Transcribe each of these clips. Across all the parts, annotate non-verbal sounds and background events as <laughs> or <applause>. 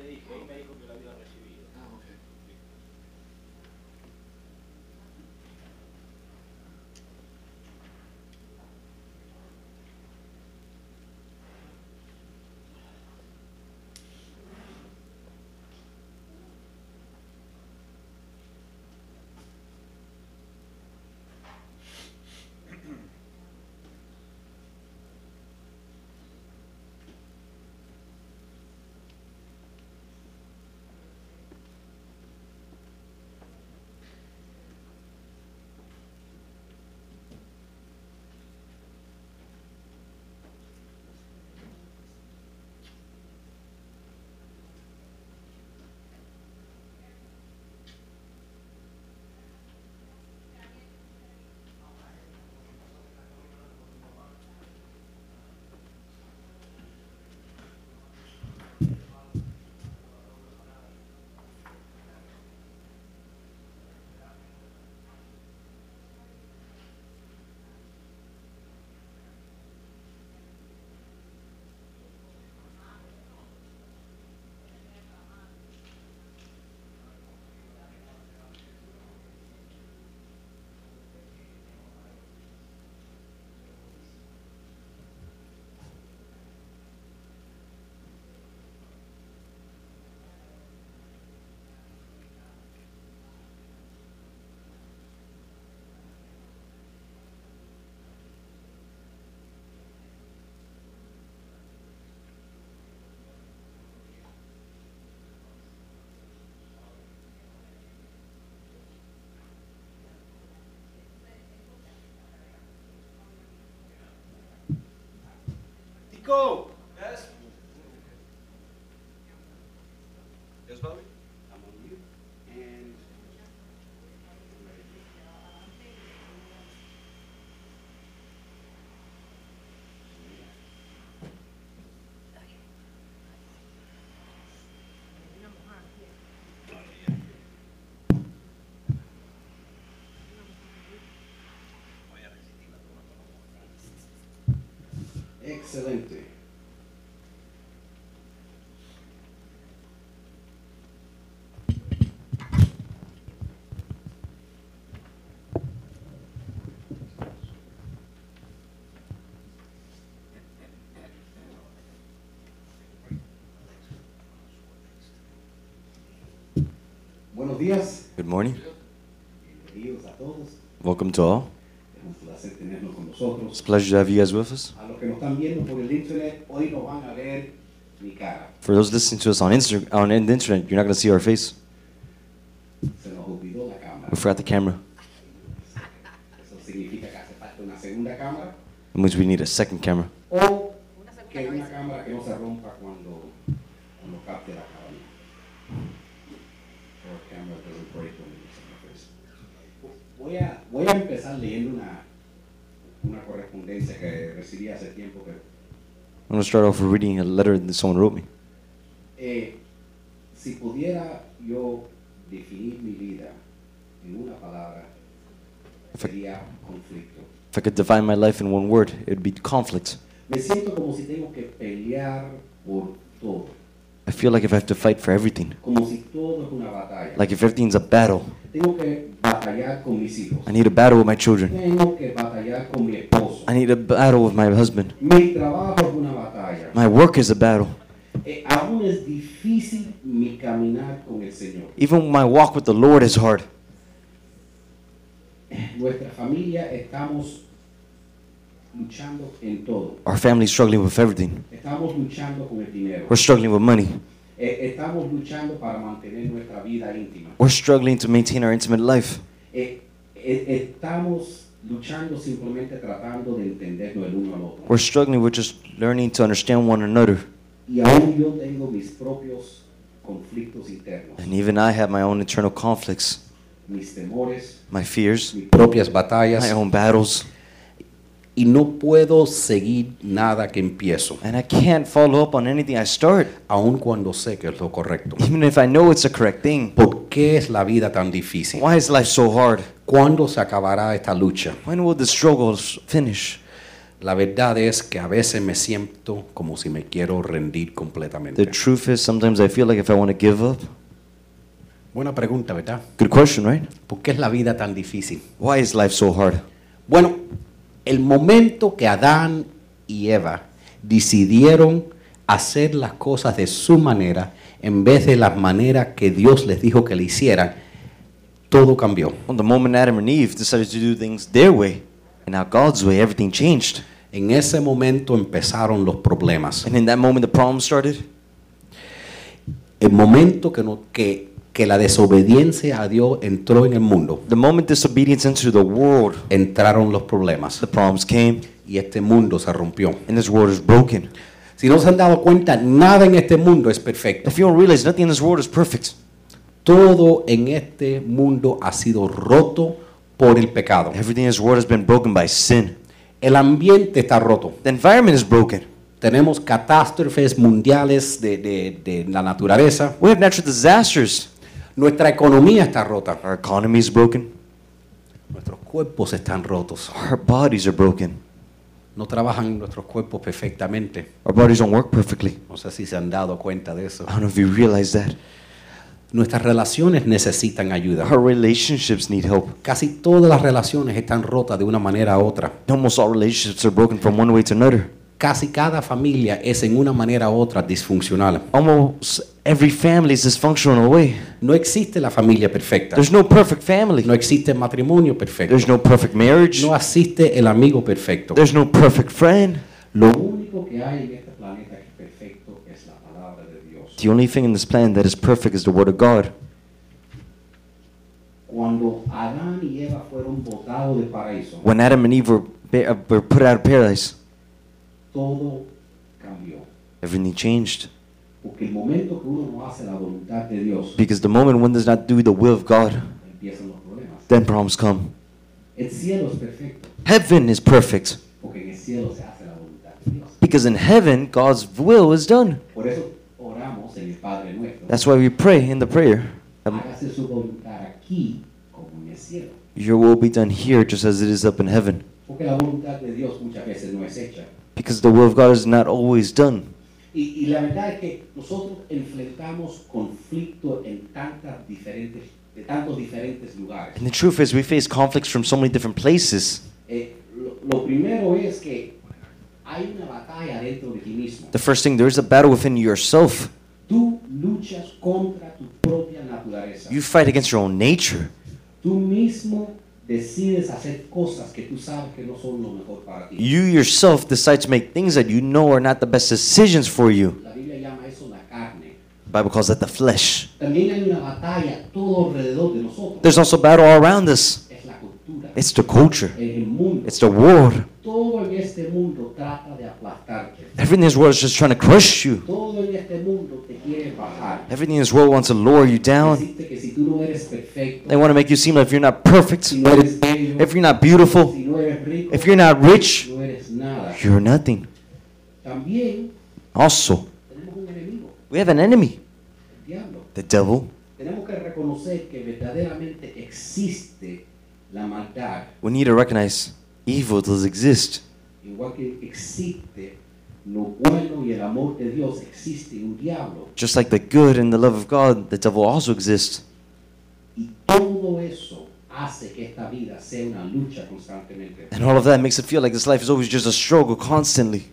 Sí, sí, go! Excelente. Buenos días, Good morning. bienvenidos a todos. Welcome to all. Es un placer tenerlos con nosotros. It's a pleasure to have you guys with us. A los que nos están viendo por el internet, hoy no van a ver mi cara. For those listening to us on Insta- on the internet, you're not going to see our face. Se nos olvidó la cámara. We forgot the camera. Eso significa que hace falta una segunda cámara It means we need a second camera. o que una cámara que no se rompa cuando, cuando capte la cabaña. Or a camera doesn't break when it's on the face. Voy a, voy a empezar leyendo una, una correspondencia que recibí hace tiempo que I'm going to start off with reading a letter that someone wrote me. Eh, si pudiera yo definir mi vida en una palabra, sería conflicto. If I could define my life in one word, it would be conflict. Me siento como si tengo que pelear por todo, I feel like if I have to fight for everything, como si todo es una batalla. like if everything's a battle, Tengo que batallar con mis hijos, I need a battle with my children. tengo que batallar con mi esposo. I need a battle with my husband. Mi trabajo es una batalla. My work is a battle. Eh, aún es difícil mi caminar con el Señor. Even my walk with the Lord is hard. nuestra familia estamos luchando en todo. Our family's struggling with everything. Estamos luchando con el dinero. We're struggling with money. Estamos luchando para mantener nuestra vida íntima. We're struggling to maintain our intimate life. Estamos luchando simplemente tratando de entendernos el uno al otro. We're struggling with just learning to understand one another. Y aún yo tengo mis propios conflictos internos, And even I have my own internal conflicts, mis temores, my fears, mis propias batallas. my own battles. Y no puedo seguir nada que empiezo, And I can't follow up on anything I start, aun cuando sé que es lo correcto. even if I know it's the correct thing. ¿Por qué es la vida tan difícil? Why is life so hard? ¿Cuándo se acabará esta lucha? When will the struggles finish? La verdad es que a veces me siento como si me quiero rendir The completamente. truth is, sometimes I feel like if I want to give up, Buena pregunta, ¿verdad? good question, right? ¿Por qué es la vida tan difícil? Why is life so hard? Bueno, el momento que Adán y Eva decidieron hacer las cosas de su manera en vez de las maneras que Dios les dijo que le hicieran, todo cambió. Well, the moment Adam and Eve decided to do things their way and not God's way, everything changed. En ese momento empezaron los problemas. And in that moment, the problem started. El momento que, no- que, que la desobediencia a Dios entró en el mundo, The moment disobedience entered the world, entraron los problemas the problems came, y este mundo se rompió. and this world is broken. Si no se han dado cuenta, nada en este mundo es perfecto. If you don't realize, nothing in this world is perfect. Todo en este mundo ha sido roto por el pecado. Everything in this world has been broken by sin. El ambiente está roto. The environment is broken. Tenemos catástrofes mundiales de, de- de la naturaleza. We have natural disasters. Nuestra economía está rota. Our economy is broken. Nuestros cuerpos están rotos. Our bodies are broken. No trabajan nuestros cuerpos perfectamente. Our bodies don't work perfectly. No sé si se han dado cuenta de eso. I don't know if you realize that. Nuestras relaciones necesitan ayuda. Our relationships need help. Casi todas las relaciones están rotas de una manera u otra. Almost all relationships are broken from one way to another. Casi cada familia es en una manera u otra disfuncional. Almost every family is dysfunctional in a way. No existe la familia perfecta. There's no perfect family. No existe el matrimonio perfecto. There's no perfect marriage. No existe el amigo perfecto. There's no perfect friend. Lo único que hay en este planeta que es perfecto es la palabra de Dios. The only thing in this planet that is perfect is the Word of God. Cuando Adán y Eva fueron botados del paraíso, When Adam and Eve were, were put out of paradise, todo cambió. everything changed. Porque el momento que uno no hace la voluntad de Dios, Because the moment one does not do the will of God, empiezan los problemas. then problems come. El cielo es perfecto, Heaven is perfect. porque en el cielo se hace la voluntad de Dios. Because in heaven, God's will is done. Por eso oramos en el Padre nuestro. That's why we pray in the prayer. um, Hágase su voluntad aquí como en el cielo. Your will be done here just as it is up in heaven. Porque la voluntad de Dios muchas veces no es hecha. Because the will of God is not always done. Y, y la verdad es que nosotros enfrentamos conflictos en tantas diferentes, de tantos diferentes lugares. And the truth is, we face conflicts from so many different places. Eh, lo, lo primero es que hay una batalla dentro de ti mismo. The first thing, there is a battle within yourself. Tú luchas contra tu propia naturaleza. You fight against your own nature. Tú mismo decides hacer cosas que tú sabes que no son lo mejor para ti. You yourself decide to make things that you know are not the best decisions for you. La Biblia llama eso la carne. The Bible calls that the flesh. También hay una batalla todo alrededor de nosotros. There's also battle all around us. Es la cultura. It's the culture. Es el mundo. It's the world. Todo en este mundo trata de aplastarte. Everything in this world is just trying to crush you. Todo en este mundo te quiere bajar. Everything in this world wants to lower you down. Decirte que si tú no eres perfecto, They want to make you seem like if you're not perfect, si no eres bello, if you're not beautiful, si no eres rico, if you're not rich, no eres nada. you're nothing. También Also, tenemos un enemigo, we have an enemy, el diablo. the devil. Tenemos que reconocer que verdaderamente existe la maldad, We need to recognize evil does exist. igual que existe lo bueno y el amor de Dios, existe un diablo. Just like the good and the love of God, the devil also exists. Y todo eso hace que esta vida sea una lucha constantemente. And all of that makes it feel like this life is always just a struggle constantly.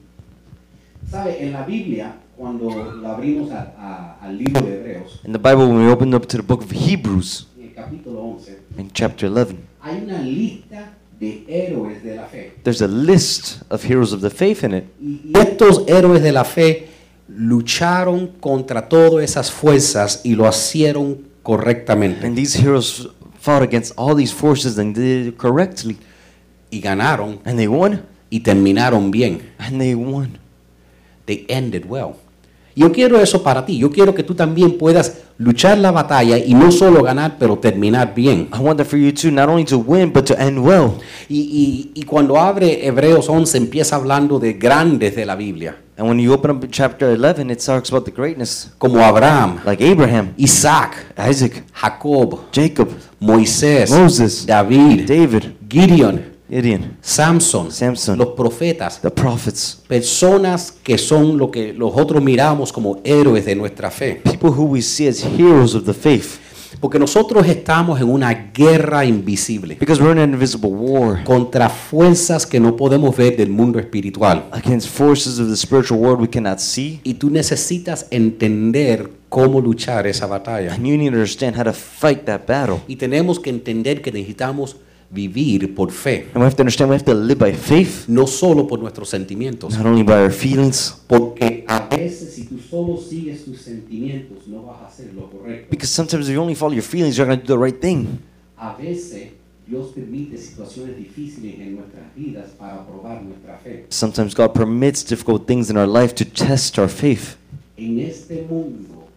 ¿Sabe? En la Biblia, cuando la abrimos a- a- al libro de Hebreos, In the Bible, when we open up to the book of Hebrews, en el capítulo 11, in chapter 11. Hay una lista de héroes de la fe. There's a list of heroes of the faith in it. Y y estos héroes de la fe lucharon contra todas esas fuerzas y lo hicieron correctamente. And these heroes fought against all these forces and did it correctly. Y ganaron And they won. y terminaron bien. And they won. They ended well. Yo quiero eso para ti. Yo quiero que tú también puedas luchar la batalla y no solo ganar, pero terminar bien. I want that for you too, not only to win, but to end well. Y, y- y cuando abre Hebreos 11 empieza hablando de grandes de la Biblia, And when you open up chapter 11, it talks about the greatness, como Abraham, like Abraham, Isaac, Isaac, Jacob, Jacob, Moisés, Moses, David, David, Gideon, Gideon, Samson, Samson. los profetas, the prophets, personas que son lo que los otros miramos como héroes de nuestra fe. people who we see as heroes of the faith. Porque nosotros estamos en una guerra invisible Because we're in an invisible war contra fuerzas que no podemos ver del mundo espiritual. against forces of the spiritual world we cannot see. Y tú necesitas entender cómo luchar esa batalla. And you need to understand how to fight that battle. Y tenemos que entender que necesitamos vivir por fe, And we have to understand we have to live by faith, no solo por nuestros sentimientos. not only by our feelings. Porque a veces si tú solo sigues tus sentimientos no vas a hacer lo correcto. Because sometimes if you only follow your feelings, you're going to do the right thing. A veces Dios permite situaciones difíciles en nuestras vidas para probar nuestra fe. Sometimes God permits difficult things in our life to test our faith. En este mundo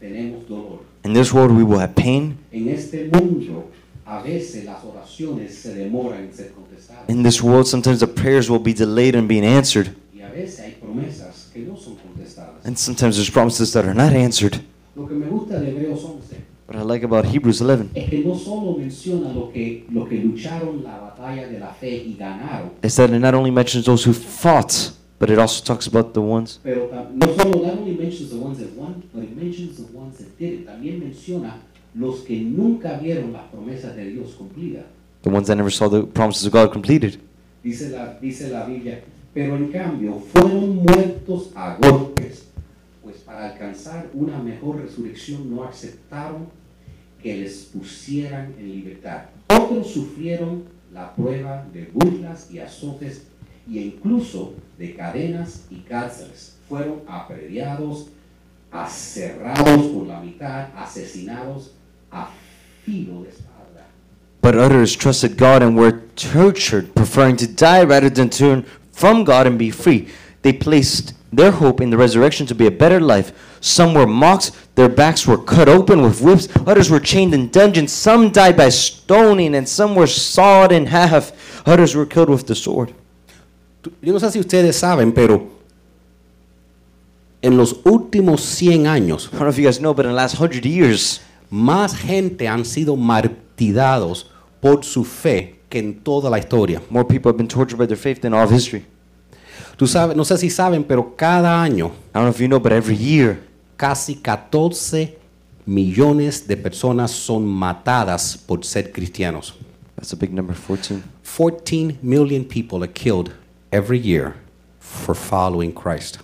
tenemos dolor. In this world, we will have pain. En este mundo a veces las oraciones se demoran en ser contestadas. In this world, sometimes the prayers will be delayed in being answered. Y a veces hay promesas que no son contestadas. And sometimes there's promises that are not answered. Lo que me gusta de Hebreos 11 What I like about Hebrews 11 es que no solo menciona lo que, lo que lucharon la batalla de la fe y ganaron, is that it not only mentions those who fought, but it also talks about the ones pero tam- no solo not only mentions the ones that won, but it mentions the ones that didn't. También menciona los que nunca vieron las promesas de Dios cumplidas. the ones that never saw the promises of God completed. Dice la, dice la Biblia, pero en cambio fueron muertos a golpes, pues para alcanzar una mejor resurrección no aceptaron que les pusieran en libertad. Otros sufrieron la prueba de burlas y azotes e incluso de cadenas y cárceles. Fueron aprediados, aserrados por la mitad, asesinados a filo de espada. But others trusted God and were tortured, preferring to die rather than turn from God and be free. They placed their hope in the resurrection to be a better life. Some were mocked, their backs were cut open with whips, others were chained in dungeons, some died by stoning, and some were sawed in half, others were killed with the sword. Yo no sé si ustedes saben, pero en los últimos 100 años, I don't know if you guys know, but in the last hundred years, más gente han sido martirados por su fe que en toda la historia. more people have been tortured by their faith than all of history. Tú sabes, no sé si saben, pero cada año I don't know if you know, but every year, casi 14 millones de personas son matadas por ser cristianos. that's a big number, 14. 14 million people are killed every year for following Christ.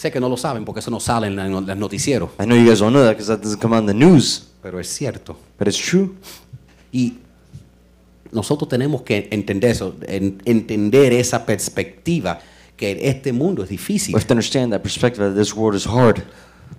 Sé que no lo saben porque eso no sale en los noticieros, I know you guys don't know that because that doesn't come on the news, pero es cierto. but it's true. Y nosotros tenemos que entender eso, en- entender esa perspectiva que este mundo es difícil, We have to understand that perspective that this world is hard.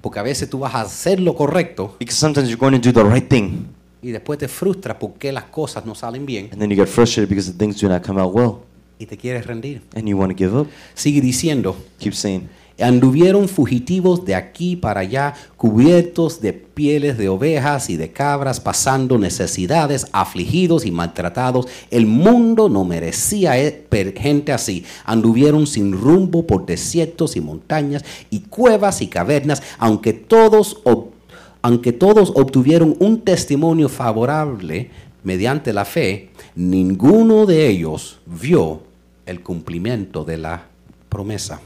porque a veces tú vas a hacer lo correcto Because sometimes you're going to do the right thing, y después te frustras porque las cosas no salen bien and then you get frustrated because the things do not come out well, y te quieres rendir. and you want to give up. Sigue diciendo, Keep saying, anduvieron fugitivos de aquí para allá, cubiertos de pieles de ovejas y de cabras, pasando necesidades, afligidos y maltratados. El mundo no merecía eh, gente así. Anduvieron sin rumbo por desiertos y montañas y cuevas y cavernas, aunque todos, aunque todos obtuvieron un testimonio favorable mediante la fe, ninguno de ellos vio el cumplimiento de la promesa.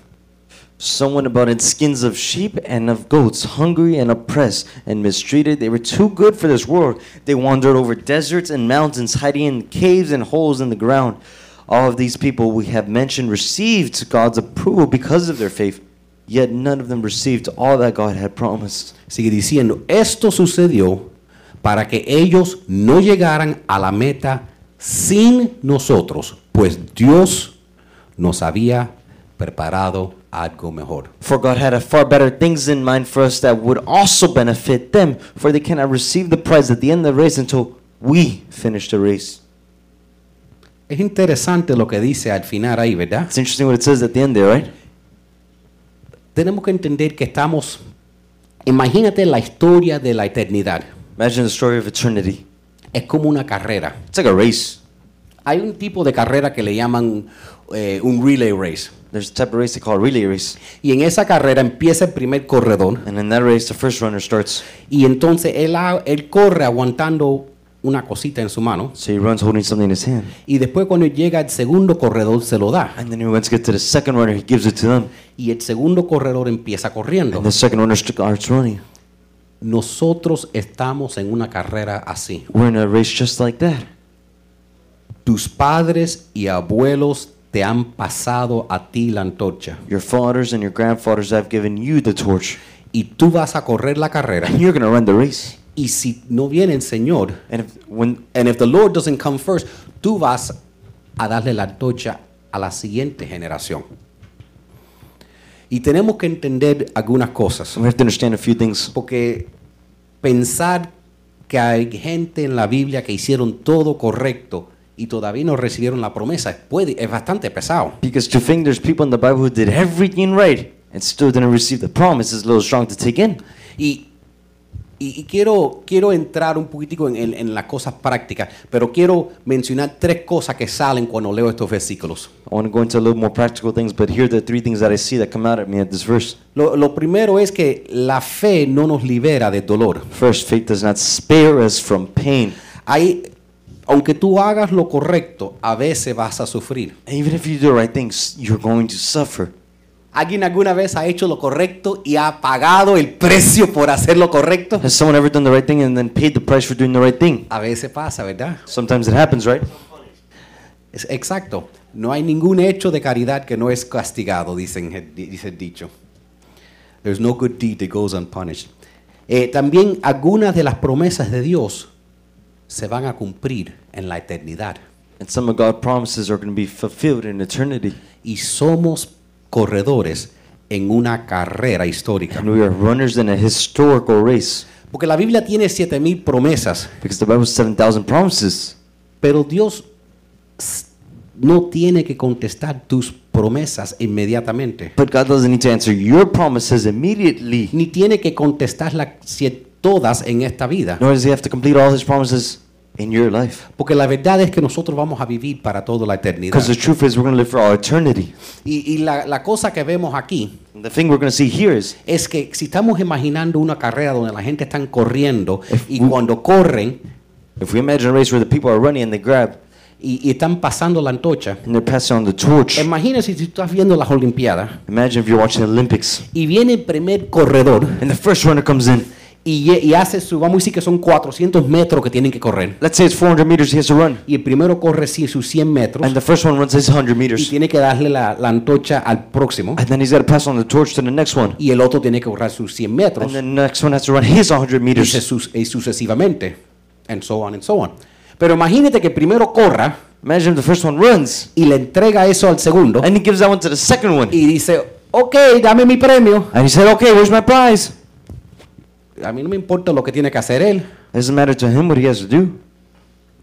Some went about in skins of sheep and of goats, hungry and oppressed and mistreated. They were too good for this world. They wandered over deserts and mountains, hiding in caves and holes in the ground. All of these people we have mentioned received God's approval because of their faith, yet none of them received all that God had promised. Sigue diciendo, esto sucedió para que ellos no llegaran a la meta sin nosotros, pues Dios nos había preparado For God had a far better things in mind for us that would also benefit them, for they cannot receive the prize at the end of the race until we finish the race. Es interesante lo que dice al final ahí, ¿verdad? It's interesting what it says at the end there, right? Tenemos que entender que estamos, imagínate la historia de la eternidad. Imagine the story of eternity. Es como una carrera. It's like a race. Hay un tipo de carrera que le llaman eh, un relay race. There's a type of race they call a relay race. Y en esa carrera empieza el primer corredor And in that race, the first runner starts. y entonces él, ha- él corre aguantando una cosita en su mano So he runs holding something in his hand. y después cuando llega el segundo corredor se lo da And then he wants to get to the second runner, he gives it to them. y el segundo corredor empieza corriendo. And the second runner starts running. Nosotros estamos en una carrera así. We're in a race just like that. Tus padres y abuelos te han pasado a ti la antorcha Your fathers and your grandfathers have given you the torch. y tú vas a correr la carrera And you're going to run the race. y si no viene el Señor And if, when, and if the Lord doesn't come first, tú vas a darle la antorcha a la siguiente generación. Y tenemos que entender algunas cosas, we have to understand a few things. porque pensar que hay gente en la Biblia que hicieron todo correcto y todavía no recibieron la promesa puede, es bastante pesado. Because to think there's people in the Bible who did everything right and still didn't receive the promise is a little strong to take in. Y, y- y quiero, quiero entrar un poquitico en, en- en las cosas prácticas, pero quiero mencionar tres cosas que salen cuando leo estos versículos. I want to go into a little more practical things, but here are the three things that I see that come out at me at this verse. Lo, lo primero es que la fe no nos libera del dolor. First, faith does not spare us from pain. Hay, aunque tú hagas lo correcto, a veces vas a sufrir. And even if you do the right things, you're going to suffer. ¿Alguien alguna vez ha hecho lo correcto y ha pagado el precio por hacer lo correcto? Has someone ever done the right thing and then paid the price for doing the right thing? A veces pasa, ¿verdad? Sometimes it happens, right? Es exacto. No hay ningún hecho de caridad que no es castigado, dicen, dice el dicho. There's no good deed that goes unpunished. Eh, también algunas de las promesas de Dios se van a cumplir en la eternidad. And some of God's promises are going to be fulfilled in eternity. Y somos corredores en una carrera histórica. And we are runners in a historical race. Porque la Biblia tiene 7000 promesas, Because the Bible has 7,000 promises. pero Dios no tiene que contestar tus promesas inmediatamente. But God doesn't need to answer your promises immediately. Ni tiene que contestarlas si- todas en esta vida. Nor does He have to complete all His promises in your life. Porque la verdad es que nosotros vamos a vivir para toda la eternidad. Because the truth is, we're going to live for all eternity. Y, y la, la cosa que vemos aquí And the thing we're going to see here is es que si estamos imaginando una carrera donde la gente está corriendo y we- cuando corren if we imagine a race where the people are running and they grab y, y están pasando la antorcha, and they're passing on the torch. imagínese si estás viendo las Olimpiadas Imagine if you're watching the Olympics y viene el primer corredor and the first runner comes in. Y, y hace su, vamos a decir que son 400 metros que tienen que correr. Let's say it's 400 meters he has to run. Y el primero corre sus 100 metros And the first one runs his 100 y meters. tiene que darle la, la antorcha al próximo. And then he's got to pass on the torch to the next one. Y el otro tiene que correr sus 100 metros. And the next one has to run his 100 y, meters. se sus- y sucesivamente. And so on and so on. Pero imagínate que primero corra Imagine the first one runs y le entrega eso al segundo and he gives that one to the second one. y dice, ok, dame mi premio. And he said, okay, where's my prize? A mí no me importa lo que tiene que hacer él. It doesn't matter to him what he has to do.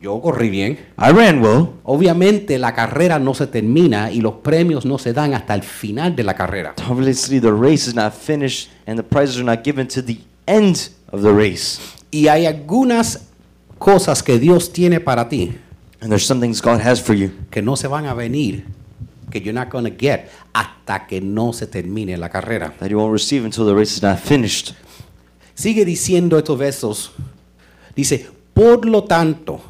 Yo corrí bien. I ran well. Obviamente la carrera no se termina y los premios no se dan hasta el final de la carrera. Obviously, the race is not finished and the prizes are not given to the end of the race. Y hay algunas cosas que Dios tiene para ti And there's some things God has for you que no se van a venir, que you're not going to get hasta que no se termine la carrera. that you won't receive until the race is not finished. Sigue diciendo estos versos. Dice, por lo tanto,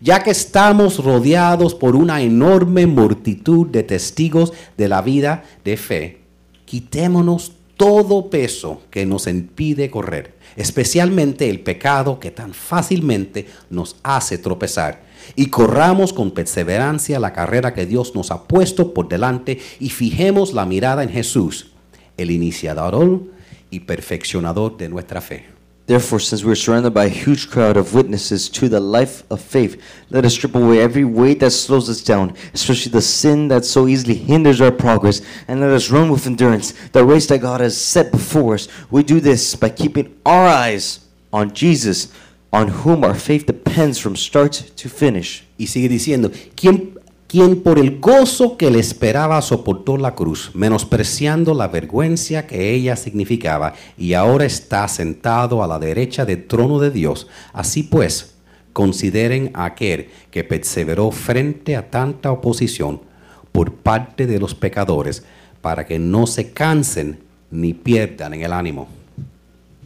ya que estamos rodeados por una enorme multitud de testigos de la vida de fe, quitémonos todo peso que nos impide correr, especialmente el pecado que tan fácilmente nos hace tropezar. Y corramos con perseverancia la carrera que Dios nos ha puesto por delante y fijemos la mirada en Jesús, el iniciador y perfeccionador de nuestra fe. Therefore, since we are surrounded by a huge crowd of witnesses to the life of faith, let us strip away every weight that slows us down, especially the sin that so easily hinders our progress, and let us run with endurance the race that God has set before us. We do this by keeping our eyes on Jesus, on whom our faith depends from start to finish. Y sigue diciendo, ¿quién, quien por el gozo que le esperaba soportó la cruz, menospreciando la vergüenza que ella significaba, y ahora está sentado a la derecha del trono de Dios. Así pues, consideren a aquel que perseveró frente a tanta oposición por parte de los pecadores, para que no se cansen ni pierdan en el ánimo.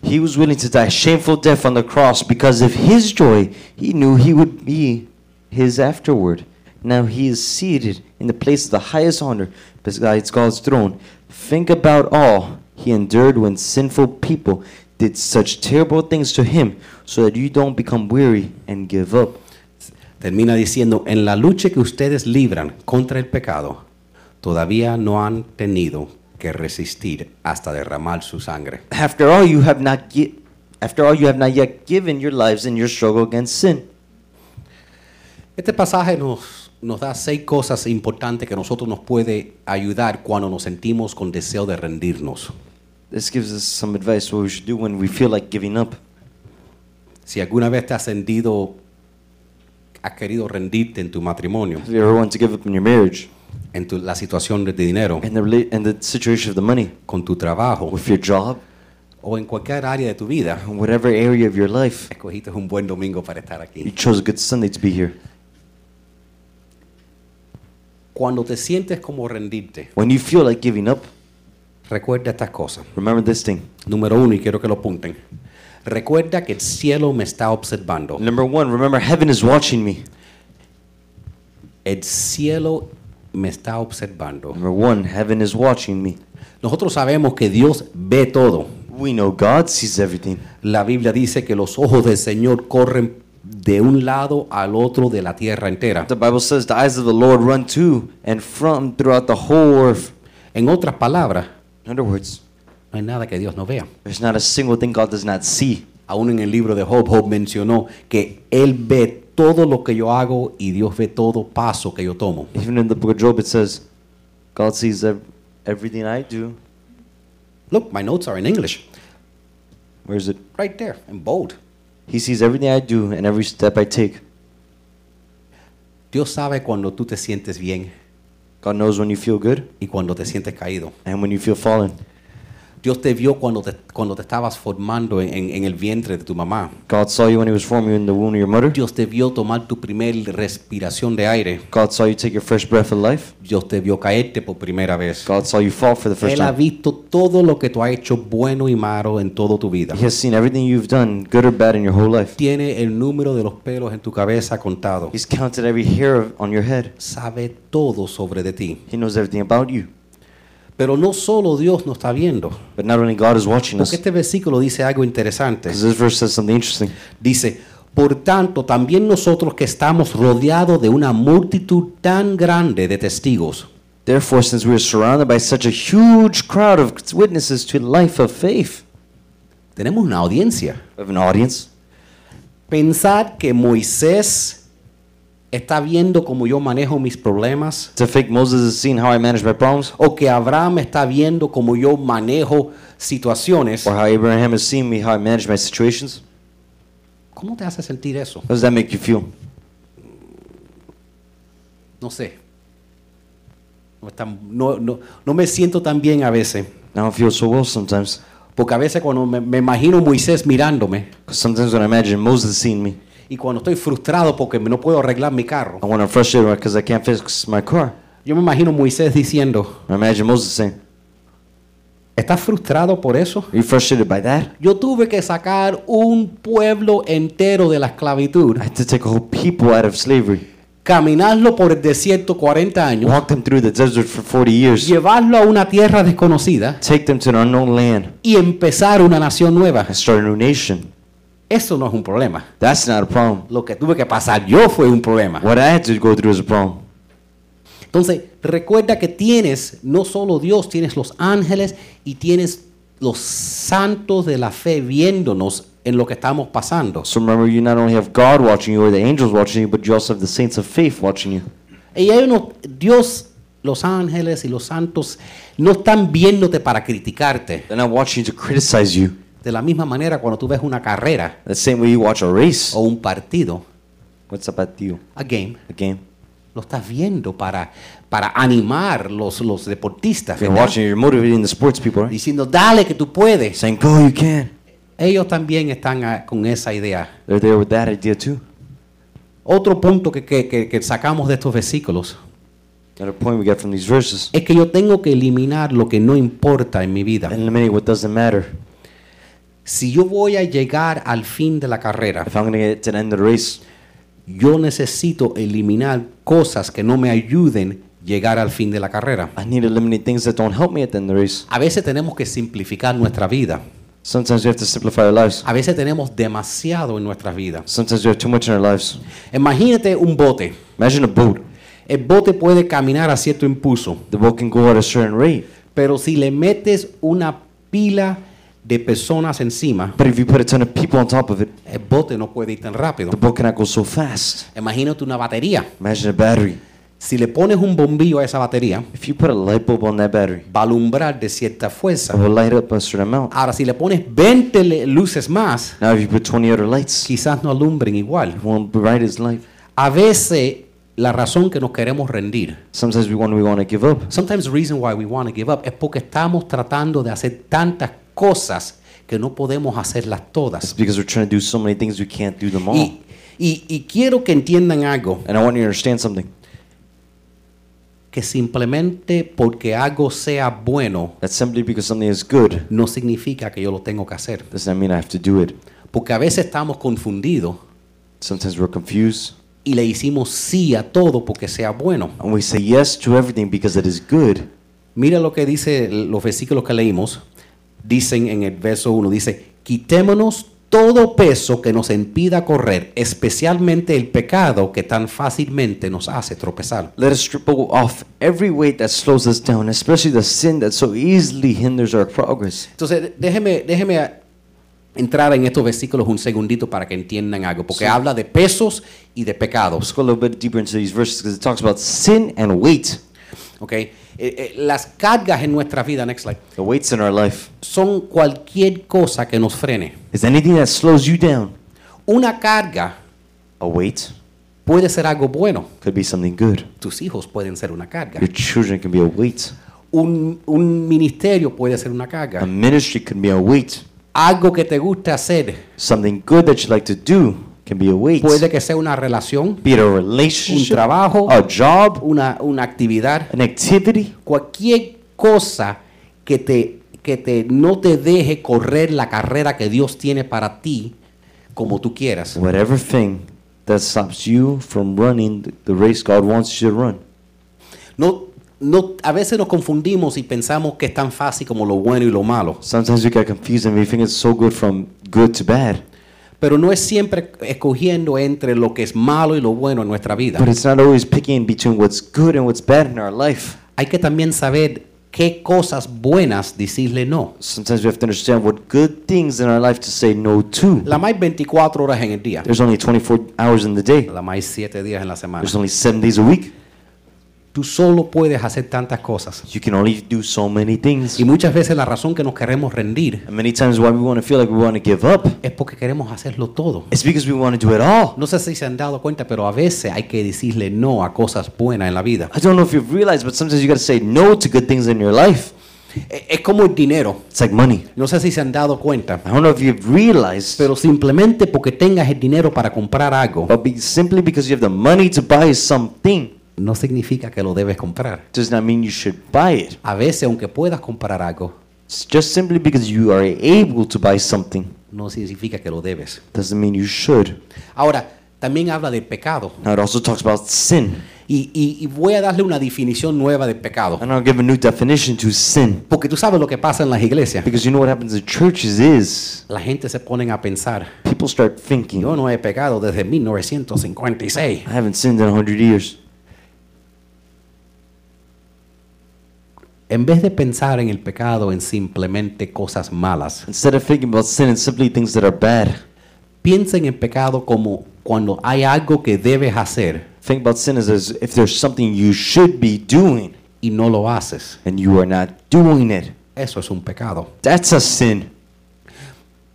He was willing to die a shameful death on the cross because of his joy. He knew he would be his afterward. Now he is seated in the place of the highest honor besides God's throne. Think about all he endured when sinful people did such terrible things to him so that you don't become weary and give up. Termina diciendo, en la lucha que ustedes libran contra el pecado, todavía no han tenido que resistir hasta derramar su sangre. After all you have not after all you have not yet given your lives in your struggle against sin. Este pasaje nos, nos da seis cosas importantes que nosotros nos puede ayudar cuando nos sentimos con deseo de rendirnos. This gives us some advice what we should do when we feel like giving up. Si alguna vez te has sentido, has querido rendirte en tu matrimonio, Have you ever wanted to give up in your marriage en tu- la situación de dinero, and the and the situation of the money con tu trabajo with your job, o en cualquier área de tu vida, in whatever area of your life? escogiste un buen domingo para estar You aquí. chose a good Sunday to be here. Cuando te sientes como rendirte, When you feel like giving up, recuerda estas cosas. remember this thing. Número uno, y quiero que lo apunten. Recuerda que el cielo me está observando. Number one, remember heaven is watching me. El cielo me está observando. Number one, heaven is watching me. Nosotros sabemos que Dios ve todo. We know God sees everything. La Biblia dice que los ojos del Señor corren de un lado al otro de la tierra entera. The Bible says the eyes of the Lord run to and from throughout the whole earth. En otras palabras, In other words, no hay nada que Dios no vea. there's not a single thing God does not see. Aún en el libro de Job, Job mencionó que Él ve todo lo que yo hago y Dios ve todo paso que yo tomo. Even in the book of Job, it says, God sees ev- everything I do. Look, my notes are in English. Where is it? Right there, in bold. He sees everything I do and every step I take. Dios sabe cuando tú te sientes bien God knows when you feel good y cuando te sientes caído. and when you feel fallen. Dios te vio cuando te, cuando te estabas formando en, en- el vientre de tu mamá. God saw you when He was forming you in the womb of your mother. Dios te vio tomar tu primer respiración de aire. God saw you take your first breath of life. Dios te vio caerte por primera vez. God saw you fall for the first Él ha time. visto todo lo que tú has hecho bueno y malo en toda tu vida. He has seen everything you've done, good or bad, in your whole life. Tiene el número de los pelos en tu cabeza contado. He's counted every hair on your head. Sabe todo sobre de ti. He knows everything about you. Pero no solo Dios nos está viendo. But not only God is watching us, Porque este versículo dice algo interesante. because this verse says something interesting. Dice, por tanto, también nosotros que estamos rodeados de una multitud tan grande de testigos, Therefore, since we are surrounded by such a huge crowd of witnesses to life of faith, tenemos una audiencia. we have an audience. Pensar que Moisés está viendo cómo yo manejo mis problemas, To think Moses is seeing how I manage my problems, o que Abraham está viendo cómo yo manejo situaciones, or how Abraham is seeing me how I manage my situations. ¿cómo te hace sentir eso? How does that make you feel? No sé. No, no- no- me siento tan bien a veces, I don't feel so well sometimes. porque a veces cuando me, me imagino Moisés mirándome, sometimes when I imagine Moses seeing me, y cuando estoy frustrado porque no puedo arreglar mi carro, and when I'm frustrated because I can't fix my car, yo me imagino Moisés diciendo, I imagine Moses saying, ¿estás frustrado por eso? Are you frustrated by that? Yo tuve que sacar un pueblo entero de la esclavitud, I had to take a whole people out of slavery, caminarlo por el desierto 40 años, walk them through the desert for 40 years, llevarlo a una tierra desconocida take them to an unknown land, y empezar una nación nueva. and start a new nation. Eso no es un problema. That's not a problem. Lo que tuve que pasar yo fue un problema. What I had to go through is a problem. Entonces, recuerda que tienes no solo Dios, tienes los ángeles y tienes los santos de la fe viéndonos en lo que estamos pasando. So remember, you not only have God watching you or the angels watching you, but you also have the saints of faith watching you. Y hay unos, Dios, los ángeles y los santos no están viéndote para criticarte. They're not watching you to criticize you. De la misma manera cuando tú ves una carrera The same way you watch a race. o un partido, What's up at you? a game, A game. lo estás viendo para, para animar los, los deportistas, You're ¿verdad? watching, you're motivating the sports people, right? diciendo, dale que tú puedes. Saying, go, you can. Ellos también están ah, con esa idea. They're there with that idea too. Otro punto que, que- que- que sacamos de estos versículos Another point we get from these verses. es que yo tengo que eliminar lo que no importa en mi vida. Eliminate what doesn't matter. Si yo voy a llegar al fin de la carrera, If I'm going to get to the end of the race, yo necesito eliminar cosas que no me ayuden a llegar al fin de la carrera. I need to eliminate things that don't help me at the end of the race. A veces tenemos que simplificar nuestra vida. Sometimes we have to simplify our lives. A veces tenemos demasiado en nuestras vidas. Sometimes we have too much in our lives. Imagínate un bote. Imagine a boat. El bote puede caminar a cierto impulso, The boat can go at a certain rate. pero si le metes una pila de personas encima, But if you put a ton of people on top of it, el bote no puede ir tan rápido. the boat cannot go so fast. Imagínate una batería. Imagine a battery. Si le pones un bombillo a esa batería, If you put a light bulb on that battery, va a alumbrar de cierta it fuerza. will light up a certain amount. Ahora, si le pones 20 le- luces más, Now, if you put 20 other lights, quizás no alumbren igual. it won't be bright as light. A veces, la razón que nos queremos rendir, Sometimes we want, we want to give up. sometimes the reason why we want to give up, es porque estamos tratando de hacer tantas cosas que no podemos hacerlas todas. because we're trying to do so many things we can't do them all. Y, y- y quiero que entiendan algo, And I want you to understand something. que simplemente porque algo sea bueno, That simply because something is good no significa que yo lo tengo que hacer. does not mean I have to do it. Porque a veces estamos confundidos Sometimes we're confused y le hicimos sí a todo porque sea bueno. and we say yes to everything because it is good. Mira lo que dice los versículos que leímos. Dicen en el verso 1, dice, quitémonos todo peso que nos impida correr, especialmente el pecado que tan fácilmente nos hace tropezar. Let us strip off every weight that slows us down, especially the sin that so easily hinders our progress. Entonces, déjeme, déjeme entrar en estos versículos un segundito para que entiendan algo, porque Sí. habla de pesos y de Let's pecados. go a little bit deeper into these verses because it talks about sin and weight. ¿Ok? Eh, eh, las cargas en nuestra vida, next slide, The weights in our life son cualquier cosa que nos frene. is anything that slows you down. Una carga A weight puede ser algo bueno. could be something good. Tus hijos pueden ser una carga. Your children can be a weight. Un, un ministerio puede ser una A carga. ministry can be a weight. Algo que te guste hacer Something good that you like to do can be a weight. puede que sea una relación, Be it a un relationship, trabajo, a job, una, una actividad, an activity, cualquier cosa que te que te no te deje correr la carrera que Dios tiene para ti como tú quieras. whatever thing that stops you from running the- the race God wants you to run. No no a veces nos confundimos y pensamos que es tan fácil como lo bueno y lo malo, Sometimes we get confused and we think it's so good from good to bad. Pero no es siempre escogiendo entre lo que es malo y lo bueno en nuestra vida. But it's not always picking between what's good and what's bad in our life. Hay que también saber qué cosas buenas decirle no. Sometimes we have to understand what good things in our life to say no to. La más 24 horas en el día, There's only 24 hours in the day. la más 7 días en la semana. There's only seven days a week. Tú solo puedes hacer tantas cosas. You can only do so many things. Y muchas veces la razón que nos queremos rendir And many times why we want to feel like we want to give up es porque queremos hacerlo todo. is because we want to do it all. No sé si se han dado cuenta, pero a veces hay que decirle no a cosas buenas en la vida. I don't know if you've realized, but sometimes you got to say no to good things in your life. E- Es como el dinero. It's like money. No sé si se han dado cuenta, I don't know if you've realized, pero simplemente porque tengas el dinero para comprar algo, but be, simply because you have the money to buy something no significa que lo debes comprar. does not mean you should buy it. A veces, aunque puedas comprar algo, just simply because you are able to buy something no significa que lo debes. doesn't mean you should. Ahora, también habla del pecado. Now it also talks about sin. Y, y- y voy a darle una definición nueva del pecado. And I'll give a new definition to sin. Porque tú sabes lo que pasa en las iglesias. Because you know what happens in churches is La gente se pone a pensar, people start thinking, yo no he pecado desde 1956. I haven't sinned in 100 years. En vez de pensar en el pecado en simplemente cosas malas, Instead of thinking about sin and simply things that are bad, piensen en pecado como cuando hay algo que debes hacer think about sin as as if there's something you should be doing y no lo haces. and you are not doing it. Eso es un pecado. That's a sin.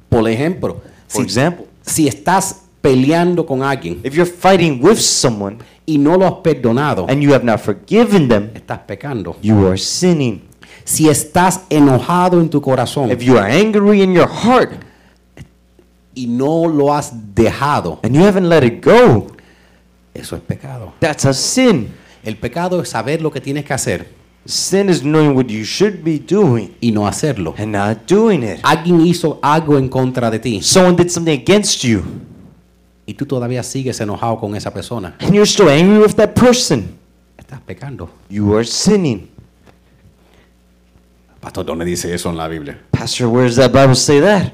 Por ejemplo, For si, example, si estás peleando con alguien if you're fighting with someone y no lo has perdonado, and you have not forgiven them, estás pecando. you are sinning. Si estás enojado en tu corazón If you are angry in your heart y no lo has dejado, and you haven't let it go, eso es pecado. that's a sin. El pecado es saber lo que tienes que hacer Sin is knowing what you should be doing y no hacerlo. and not doing it. Alguien hizo algo en contra de ti Someone did something against you y tú todavía sigues enojado con esa persona. <laughs> and you're still angry with that person. Estás pecando. You are sinning. Pastor, ¿dónde dice eso en la Biblia? Pastor, where does that Bible say that?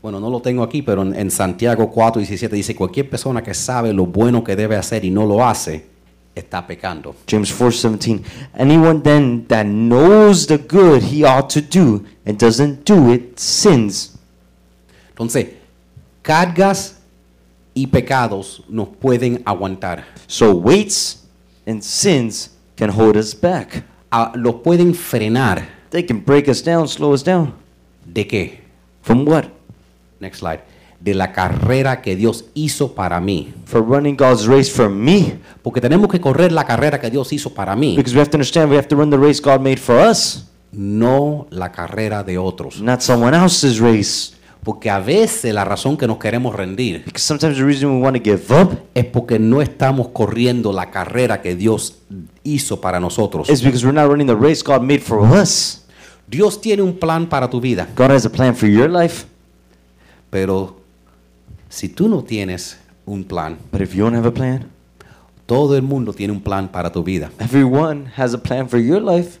Bueno, no lo tengo aquí, pero en, en Santiago 4, 17 dice, cualquier persona que sabe lo bueno que debe hacer y no lo hace, está pecando. James 4:17 Anyone then that knows the good he ought to do and doesn't do it sins. Entonces, cargas y pecados nos pueden aguantar. So weights and sins can hold us back. Ah, los pueden frenar. They can break us down, slow us down. ¿De qué? From what? Next slide. De la carrera que Dios hizo para mí. For running God's race for me. Porque tenemos que correr la carrera que Dios hizo para mí, Because we have to understand we have to run the race God made for us, no la carrera de otros. not someone else's race. Porque a veces la razón que nos queremos rendir Because sometimes the reason we want to give up es porque no estamos corriendo la carrera que Dios hizo para nosotros. is because we're not running the race God made for us. Dios tiene un plan para tu vida, God has a plan for your life, pero si tú no tienes un plan, but if you don't have a plan, todo el mundo tiene un plan para tu vida. everyone has a plan for your life.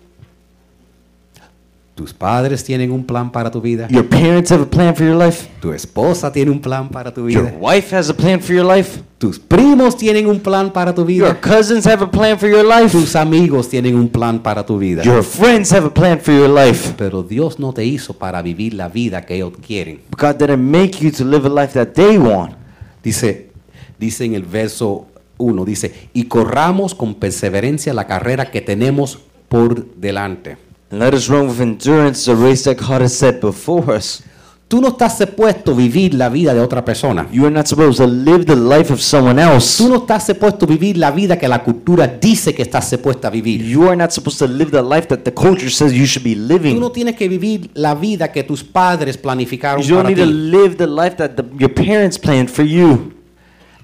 Tus padres tienen un plan para tu vida. Your parents have a plan for your life. Tu esposa tiene un plan para tu Your vida. wife has a plan for your life. Tus primos tienen un plan para tu Your vida. cousins have a plan for your life. Tus amigos tienen un plan para tu vida. Your friends have a plan for your life. Pero Dios no te hizo para vivir la vida que ellos quieren. God didn't make you to live a life that they want. Dice, dice en el verso 1, dice, y corramos con perseverancia la carrera que tenemos por delante. Let us run with endurance the race that God has set before us. Tú no estás supuesto a vivir la vida de otra persona. You are not supposed to live the life of someone else. Tú no estás supuesto a vivir la vida que la cultura dice que estás supuesta a vivir. You are not supposed to live the life that the culture says you should be Tú living. no tienes que vivir la vida que tus padres planificaron You don't para need to ti. live the life that the, your parents planned for you.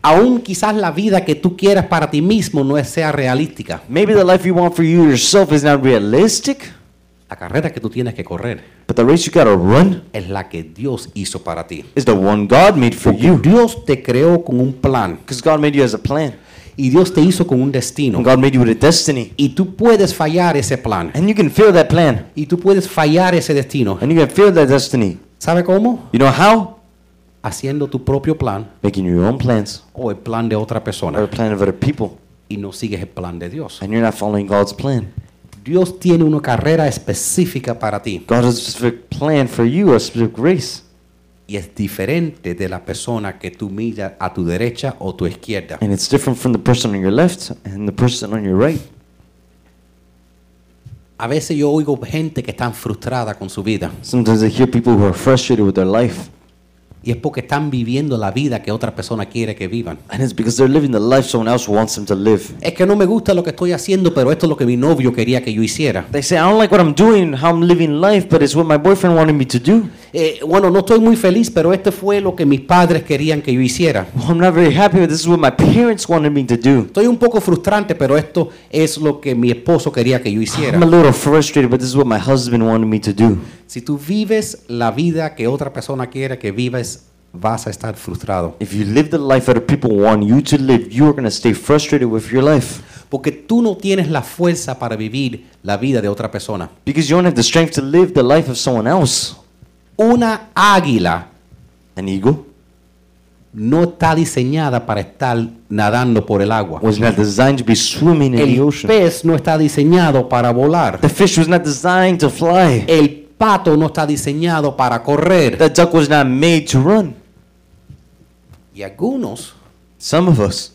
Aún quizás la vida que tú quieras para ti mismo no sea realística. Maybe the life you want for you yourself is not realistic, La carrera que tú tienes que correr but the race you gotta run es la que Dios hizo para ti. is the one God made for Porque you. Dios te creó con un plan Because God made you as a plan. y Dios te hizo con un destino. And God made you with a destiny. Y tú puedes fallar ese plan. And you can feel that plan. Y tú puedes fallar ese destino. And you can feel that destiny. ¿Sabe cómo? You know how? Haciendo tu propio plan Making your own plans o el plan de otra or a persona plan of other people. y no sigues el plan de Dios. And you're not following God's plan. Dios tiene una carrera específica para ti God has a specific plan for you, a specific race. y es diferente de la persona que tú miras a tu derecha o tu izquierda. And it's different from the person on your left and the person on your right. A veces yo oigo gente que están frustrada con su vida Sometimes I hear people who are frustrated with their life. Y es porque están viviendo la vida que otra persona quiere que vivan. And it's because they're living the life someone else wants them to live. Es que no me gusta lo que estoy haciendo, pero esto es lo que mi novio quería que yo hiciera. They say, I don't like what I'm doing, how I'm living life, but it's what my boyfriend wanted me to do. Eh, bueno, no estoy muy feliz, pero esto fue lo que mis padres querían que yo hiciera. Well, I'm not very happy, but this is what my parents wanted me to do. Estoy un poco frustrante, pero esto es lo que mi esposo quería que yo hiciera. I'm a little frustrated, but this is what my husband wanted me to do. Si tú vives la vida que otra persona quiere que vivas, vas a estar frustrado. If you live the life other people want you to live, you are going to stay frustrated with your life. Porque tú no tienes la fuerza para vivir la vida de otra persona. Because you don't have the strength to live the life of someone else. Una águila An eagle no está diseñada para estar nadando por el agua. Was not designed to be swimming in the El ocean. pez no está diseñado para volar. The fish was not designed to fly. El pato no está diseñado para correr. The duck was not made to run. Y algunos Some of us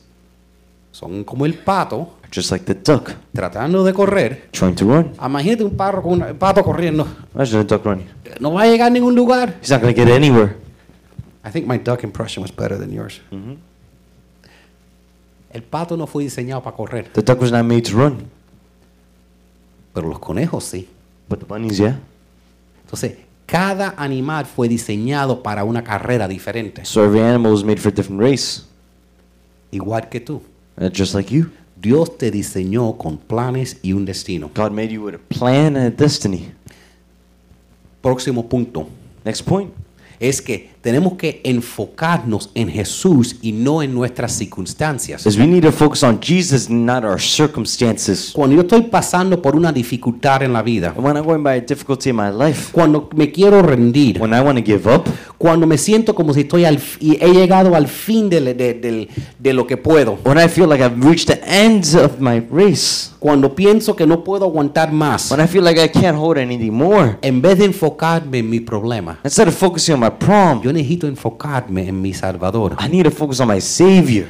son como el pato are just like the duck, tratando de correr. trying to run. Imagínate un pato, con una- pato corriendo. Imagine a duck running. No va a llegar a ningún lugar. He's not going to get anywhere. I think my duck impression was better than yours. Mhm. El pato no fue diseñado para correr, The duck was not made to run. pero los conejos sí. But the bunnies, yeah. Entonces, cada animal fue diseñado para una carrera diferente, So every animal was made for a different race. igual que tú. Uh, just like you. Dios te diseñó con planes y un destino. God made you with a plan and a destiny. Próximo punto Next point. es que tenemos que enfocarnos en Jesús y no en nuestras circunstancias. we need to focus on Jesus, not our circumstances. Cuando yo estoy pasando por una dificultad en la vida, when I'm going by a difficulty in my life, cuando me quiero rendir, when I want to give up, cuando me siento como si estoy al y he llegado al fin de, de- de- de lo que puedo, when I feel like I've reached the end of my race, cuando pienso que no puedo aguantar más, when I feel like I can't hold anything more, en vez de enfocarme en mi problema, instead of focusing on my problem, yo necesito enfocarme en mi Salvador. I need to focus on my Savior.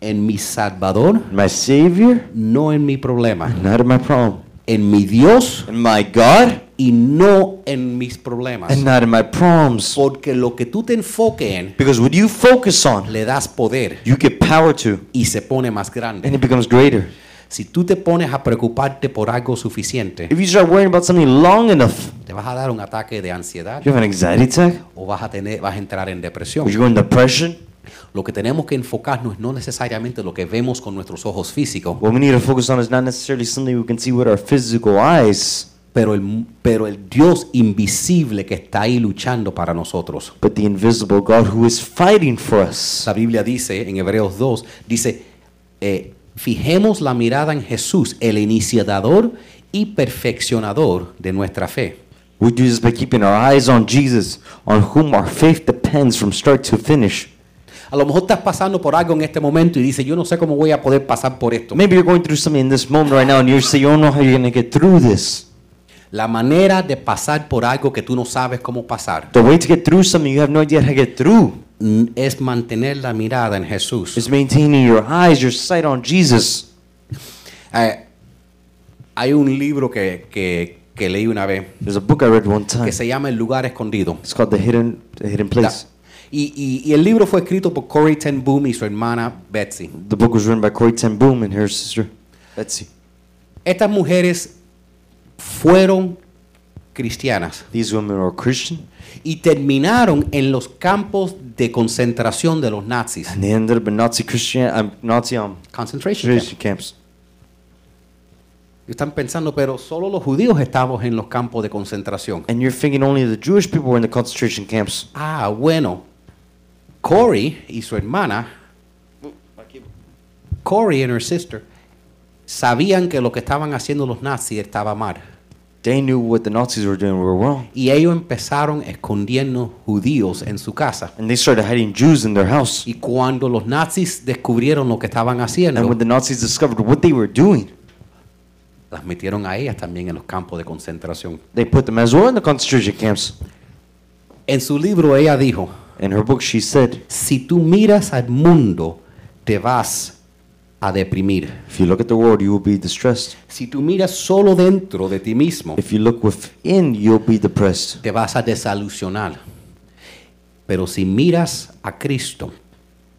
En mi Salvador, My Savior, no en mi problema. not in my problem. En mi Dios And my God, y no en mis problemas. and not in my problems. Porque lo que tú te enfoques en, Because what you focus on, le das poder you get power to, y se pone más and grande. it becomes greater. Si tú te pones a preocuparte por algo suficiente, If you start worrying about something long enough, te vas a dar un ataque de ansiedad you have an anxiety attack, o vas a tener vas a entrar en depresión. you go in depression. Lo que tenemos que enfocarnos no necesariamente lo que vemos con nuestros ojos físicos, What we need to focus on is not necessarily something we can see with our physical eyes, pero el pero el Dios invisible que está ahí luchando para nosotros. but the invisible God who is fighting for us. La Biblia dice en Hebreos 2, dice, eh, fijemos la mirada en Jesús, el iniciador y perfeccionador de nuestra fe. We do this by keeping our eyes on Jesus, on whom our faith depends from start to finish. A lo mejor estás pasando por algo en este momento y dices, yo no sé cómo voy a poder pasar por esto. Maybe you're going through something in this moment right now and you say you don't know how you're going to get through this. La manera de pasar por algo que tú no sabes cómo pasar The way to get through something you have no idea how to get through es mantener la mirada en Jesús. is maintaining your eyes, your sight on Jesus. Eh, hay un libro que, que- que leí una vez There's a book I read one time. que se llama El lugar escondido. It's called The Hidden, the Hidden Place. Y, y- y el libro fue escrito por Corey Ten Boom y su hermana Betsy. The book was written by Corey Ten Boom and her sister Betsy. Estas mujeres fueron cristianas These women were Christian y terminaron en los campos de concentración de los nazis. and they ended up in Nazi Christian, um, Nazi um, Concentration concentration camps. Y están pensando, pero solo los judíos estamos en los campos de concentración. And you're thinking only the Jewish people were in the concentration camps. Ah, bueno. Corey y su hermana, Corey and her sister, sabían que lo que estaban haciendo los nazis estaba mal. They knew what the Nazis were doing were wrong. Y ellos empezaron escondiendo judíos en su casa. And they started hiding Jews in their house. Y cuando los nazis descubrieron lo que estaban And haciendo, when the Nazis discovered what they were doing, las metieron a ellas también en los campos de concentración. they put them as well in the concentration camps. En su libro ella dijo, In her book, she said, si tú miras al mundo, te vas a deprimir. If you look at the world, you will be distressed. Si tú miras solo dentro de ti mismo, If you look within, you'll be depressed. te vas a desilusionar. Pero si miras a Cristo,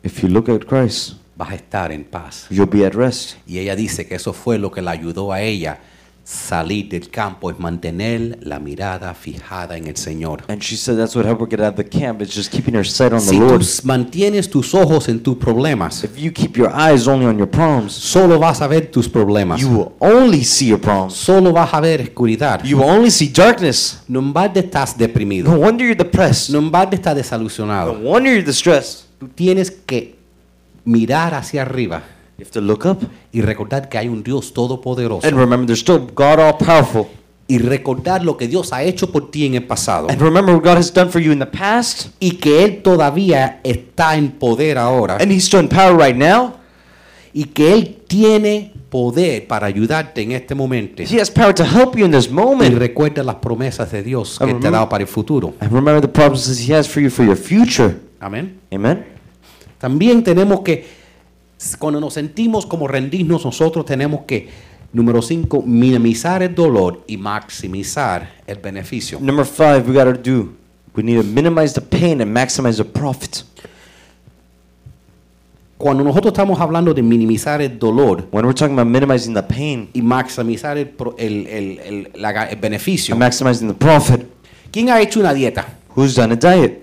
If you look at Christ, vas a estar en paz. you'll be at rest. Y ella dice que eso fue lo que le ayudó a ella salir del campo, es mantener la mirada fijada en el Señor. And she said that's what helped her get out of the camp. It's just keeping her sight on the Si tú Lord. mantienes tus ojos en tus problemas, If you keep your eyes only on your problems, solo vas a ver tus problemas. you will only see your problems. Solo vas a ver oscuridad. You will only see darkness. No balde estás No deprimido. wonder you're depressed. No balde estás No desilusionado. wonder you're distressed. Tú tienes que mirar hacia arriba You have to look up y recordar que hay un Dios todopoderoso and remember there's still God all powerful. y y recordar lo que Dios ha hecho por ti en el pasado and remember what God has done for you in the past, y que Él todavía está en poder ahora and He's still in power right now. y que Él tiene poder para ayudarte en este momento. He has power to help you in this Y moment. recuerda las promesas de Dios que I te ha remember- dado para el futuro. And remember the promises He has for you for your future. Amén. Amen. También tenemos que, cuando nos sentimos como rendirnos, nosotros tenemos que, número 5, minimizar el dolor y maximizar el beneficio. Number five, we got to do. We need to minimize the pain and maximize the profit. Cuando nosotros estamos hablando de minimizar el dolor When we're talking about minimizing the pain y maximizar el, pro- el- el- el- la- el beneficio, and maximizing the profit, ¿quién ha hecho una dieta? who's done a diet?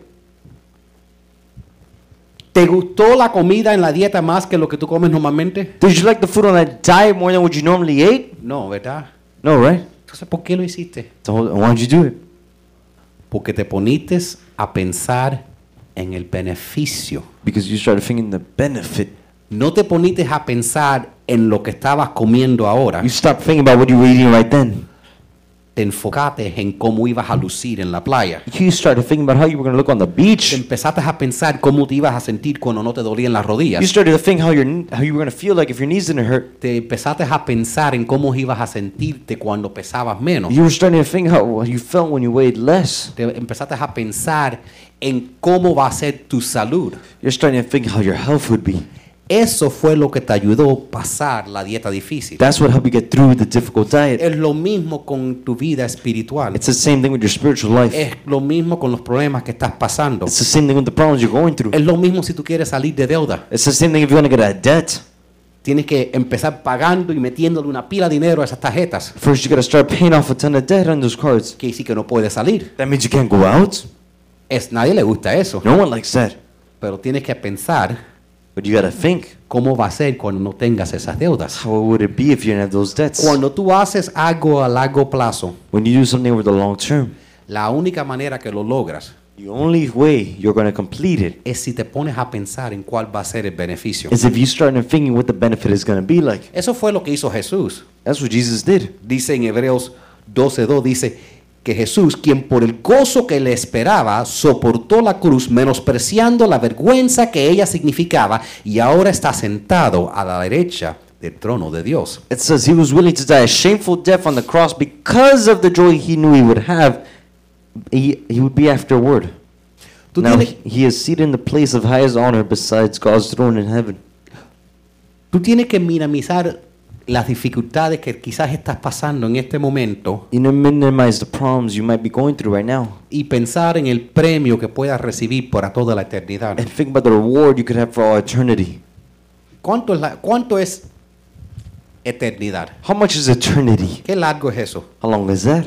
¿Te gustó la comida en la dieta más que lo que tú comes normalmente? Did you like the food on that diet more than what you normally ate? No, ¿verdad? No, right? Entonces, ¿por qué lo hiciste? So why don't you do it? Porque te poniste a pensar en el beneficio. Because you started thinking the benefit. No te poniste a pensar en lo que estabas comiendo ahora. You stopped thinking about what you were eating right then. Te enfocaste en cómo ibas a lucir en la playa. You started thinking about how you were going to look on the Te beach. empezaste a pensar cómo te ibas a sentir cuando no te dolían las You rodillas. started to think how, your, how you were going to feel like if your knees didn't hurt. Te empezaste a pensar en cómo ibas a sentirte cuando pesabas menos. You were starting to think how you felt when you weighed less. Te empezaste a pensar en cómo va a ser tu salud. You're starting to think how your health would be. Eso fue lo que te ayudó a pasar la dieta difícil. That's what helped you get through the difficult diet. Es lo mismo con tu vida espiritual. It's the same thing with your spiritual life. Es lo mismo con los problemas que estás pasando. It's the same thing with the problems you're going through. Es lo mismo si tú quieres salir de deuda. It's the same thing if you want to get out of debt. Tienes que empezar pagando y metiéndole una pila de dinero a esas tarjetas. First, you got to start paying off a ton of debt on those cards. Que sí que no puedes salir. That means you can't go out. Es, nadie le gusta eso. No one likes that. Pero tienes que pensar But you think, cómo va a ser cuando no tengas esas deudas. how would it be if you didn't have those debts? Cuando tú haces algo a largo plazo, When you do something over the long term, la única manera que lo logras the only way you're going to complete it es si te pones a pensar en cuál va a ser el beneficio. is if you start thinking what the benefit is going to be like. Eso fue lo que hizo Jesús. That's what Jesus did. Dice en Hebreos 12:2 dice que Jesús, quien por el gozo que le esperaba, soportó la cruz, menospreciando la vergüenza que ella significaba, y ahora está sentado a la derecha del trono de Dios. It says he was willing to die a shameful death on the cross because of the joy he knew he would have. He, he would be afterward. Tú Now tienes, he is seated in the place of highest honor besides God's throne in heaven. tú tienes que minimizar las dificultades que quizás estás pasando en este momento You know, minimize the problems you might be going through right now. y pensar en el premio que puedas recibir para toda la eternidad. And think about the reward you could have for all eternity. ¿Cuánto es, la- cuánto es eternidad? How much is eternity? ¿Qué largo es eso? How long is that?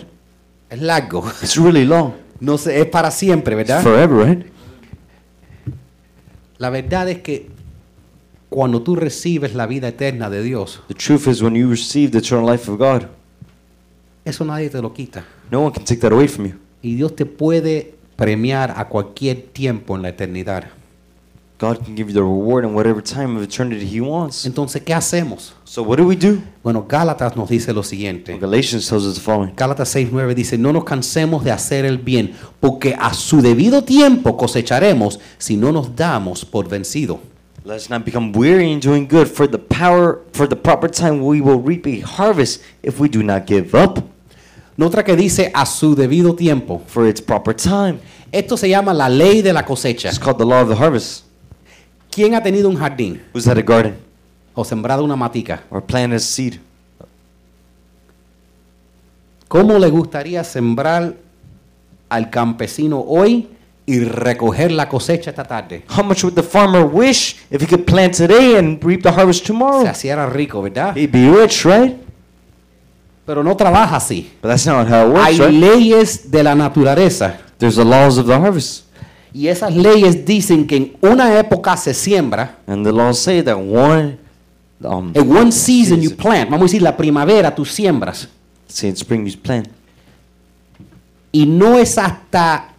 Es largo. It's really long. No sé, es para siempre, It's ¿verdad? forever, right? La verdad es que cuando tú recibes la vida eterna de Dios, The truth is, when you receive the eternal life of God, eso nadie te lo quita. no one can take that away from you. Y Dios te puede premiar a cualquier tiempo en la eternidad. God can give you the reward in whatever time of eternity He wants. Entonces, ¿qué hacemos? So, what do we do? Bueno, Gálatas nos dice lo siguiente. Galatians tells us the following Gálatas 6:9 dice, no nos cansemos de hacer el bien, porque a su debido tiempo cosecharemos si no nos damos por vencido. Let's not become weary in doing good. For the power, for the proper time, we will reap a harvest if we do not give up. Otra que dice a su debido tiempo. For its proper time. Esto se llama la ley de la cosecha. It's called the law of the harvest. ¿Quién ha tenido un jardín Who's had a garden o sembrado una matica? or planted a seed? ¿Cómo le gustaría sembrar al campesino hoy y recoger la cosecha esta tarde? How much would the farmer wish if he could plant today and reap the harvest tomorrow? Se hiciera rico, ¿verdad? He'd be rich, right? Pero no trabaja así. But that's not how it Hay works, right? leyes de la naturaleza There's the laws of the harvest. y esas leyes dicen que en una época se siembra, And the laws say that one, um, en one season you plant, vamos a decir la primavera tú siembras say in spring you plant. y no es hasta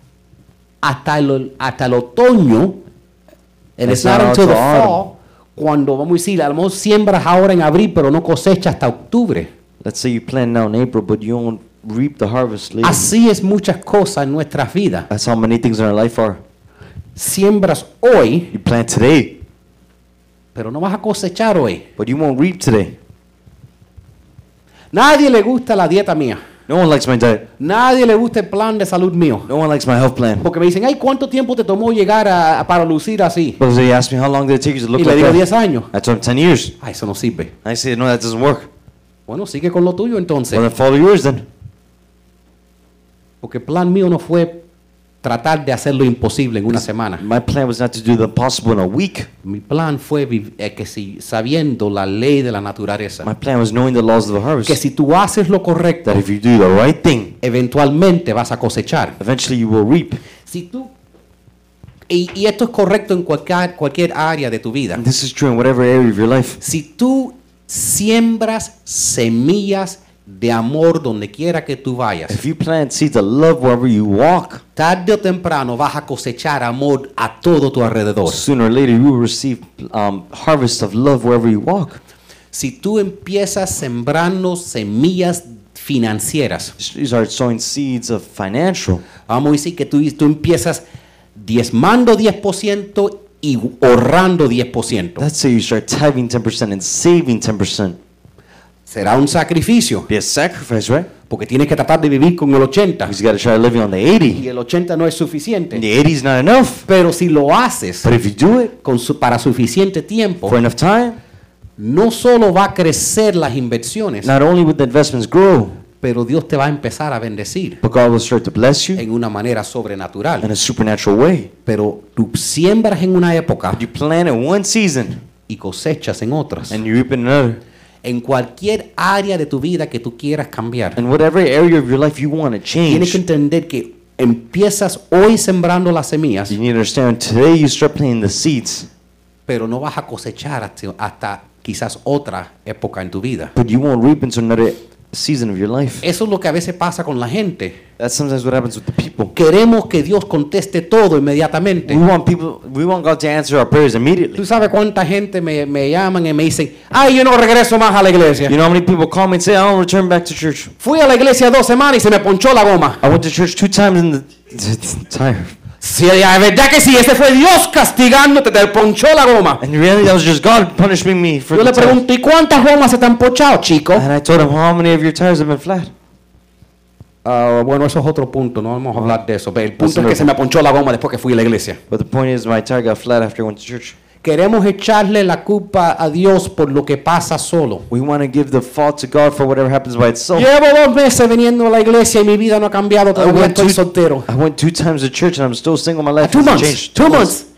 hasta el, hasta el otoño, the fall, cuando vamos a decir, a lo mejor siembras ahora en abril, pero no cosecha hasta octubre. Let's say you plant now in April, but you won't reap the harvest later. Así es muchas cosas en nuestras vidas. That's how many things in our life are. Siembras hoy, You plant today, pero no vas a cosechar hoy. but you won't reap today. Nadie le gusta la dieta mía. No one likes my diet. Nadie le gusta el plan de salud mío. No one likes my health plan. Porque me dicen, ay, ¿cuánto tiempo te tomó llegar a, a- para lucir así? Because they ask me how long did it take you to look Y le like digo that. 10 años. I told them 10 years. Ah, eso no sirve. I say, no, that doesn't work. Bueno, sigue con lo tuyo entonces. Well, then follow yours then. Porque el plan mío no fue tratar de hacer lo imposible en una semana. My plan was not to do the impossible in a week. Mi plan fue eh, que si sabiendo la ley de la naturaleza, My plan was knowing the laws of the harvest. que si tú haces lo correcto, That if you do the right thing, eventualmente vas a cosechar. eventually you will reap. Si tú y, y esto es correcto en cualquier, cualquier área de tu vida. And this is true in whatever area of your life. Si tú siembras semillas de amor donde quiera que tú vayas, If you plant seeds of love wherever you walk, tarde o temprano vas a cosechar amor a todo tu alrededor. sooner or later you will receive um, harvest of love wherever you walk. Si tú empiezas sembrando semillas financieras, You start sowing seeds of financial. vamos a decir que tú, tú empiezas diezmando 10% y ahorrando 10%. Let's say you start tithing 10% and saving 10%. Será un sacrificio, Be a sacrifice, right? porque tienes que tratar de vivir con el 80 Because you got to try living on the y 80. el 80 no es And suficiente. the 80 is not enough. Pero si lo haces But if you do it con su- para suficiente tiempo, for enough time, no solo va a crecer las inversiones, not only would the investments grow, pero Dios te va a empezar a bendecir but God will start to bless you en una manera in sobrenatural. a supernatural way. Pero tú siembras en una época You plant in one season y cosechas en otras. and you reap in another. En cualquier área de tu vida que tú quieras cambiar, And whatever area of your life you want to tienes que change, entender que empiezas hoy sembrando las semillas, you need to understand today you start planting the seeds, pero no vas a cosechar hasta, hasta quizás otra época en tu vida. but you won't reap into another season of your life. Eso es lo que a veces pasa con la gente. That's sometimes what happens with the people. Queremos que Dios conteste todo inmediatamente. We want people, we want God to answer our prayers immediately. Tú sabes cuánta gente me, me llaman y me dicen, ay, yo no regreso más a la iglesia. You know how many people call me and say, I don't return back to church. Fui a la iglesia dos semanas y se me ponchó la goma. I went to church two times in the <laughs> tired. Sí, la verdad que sí, ese fue Dios castigándote, te ponchó la goma. And really, that was just God punishing me for Yo the le ¿y cuántas gomas se te han ponchado, chico? And I told him, how many of your tires have been flat? Ah, bueno, eso es otro punto, no vamos a hablar de eso. Pero el punto es que se me ponchó la goma después que fui a la iglesia. But the point is, my tire got flat after I went to church. Queremos echarle la culpa a Dios por lo que pasa solo. We want to give the fault to God for whatever happens by itself. Llevo dos meses viniendo a la iglesia y mi vida no ha cambiado, I todavía went, estoy two, soltero. I went two times to church and I'm still single. My life Two hasn't months, changed. two months.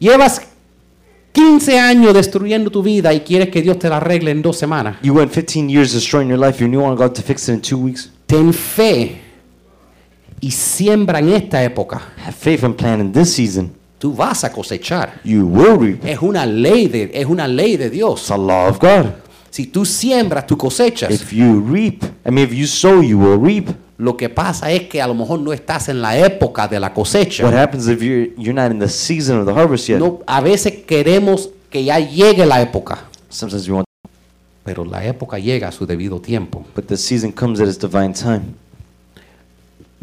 Llevas 15 años destruyendo tu vida y quieres que Dios te la arregle en dos semanas. You went 15 years destroying your life. You want God to fix it in two weeks. Ten fe y siembra en esta época. Have faith and plan in this season. Tú vas a cosechar. You will reap. Es una ley de, es una ley de Dios. It's a law of God. Si tú siembras, tú cosechas. If you reap, I mean, if you sow, you will reap. Lo que pasa es que a lo mejor no estás en la época de la cosecha. What happens if you're you're not in the season of the harvest yet? No, a veces queremos que ya llegue la época, Sometimes want, pero la época llega a su debido tiempo. but the season comes at its divine time.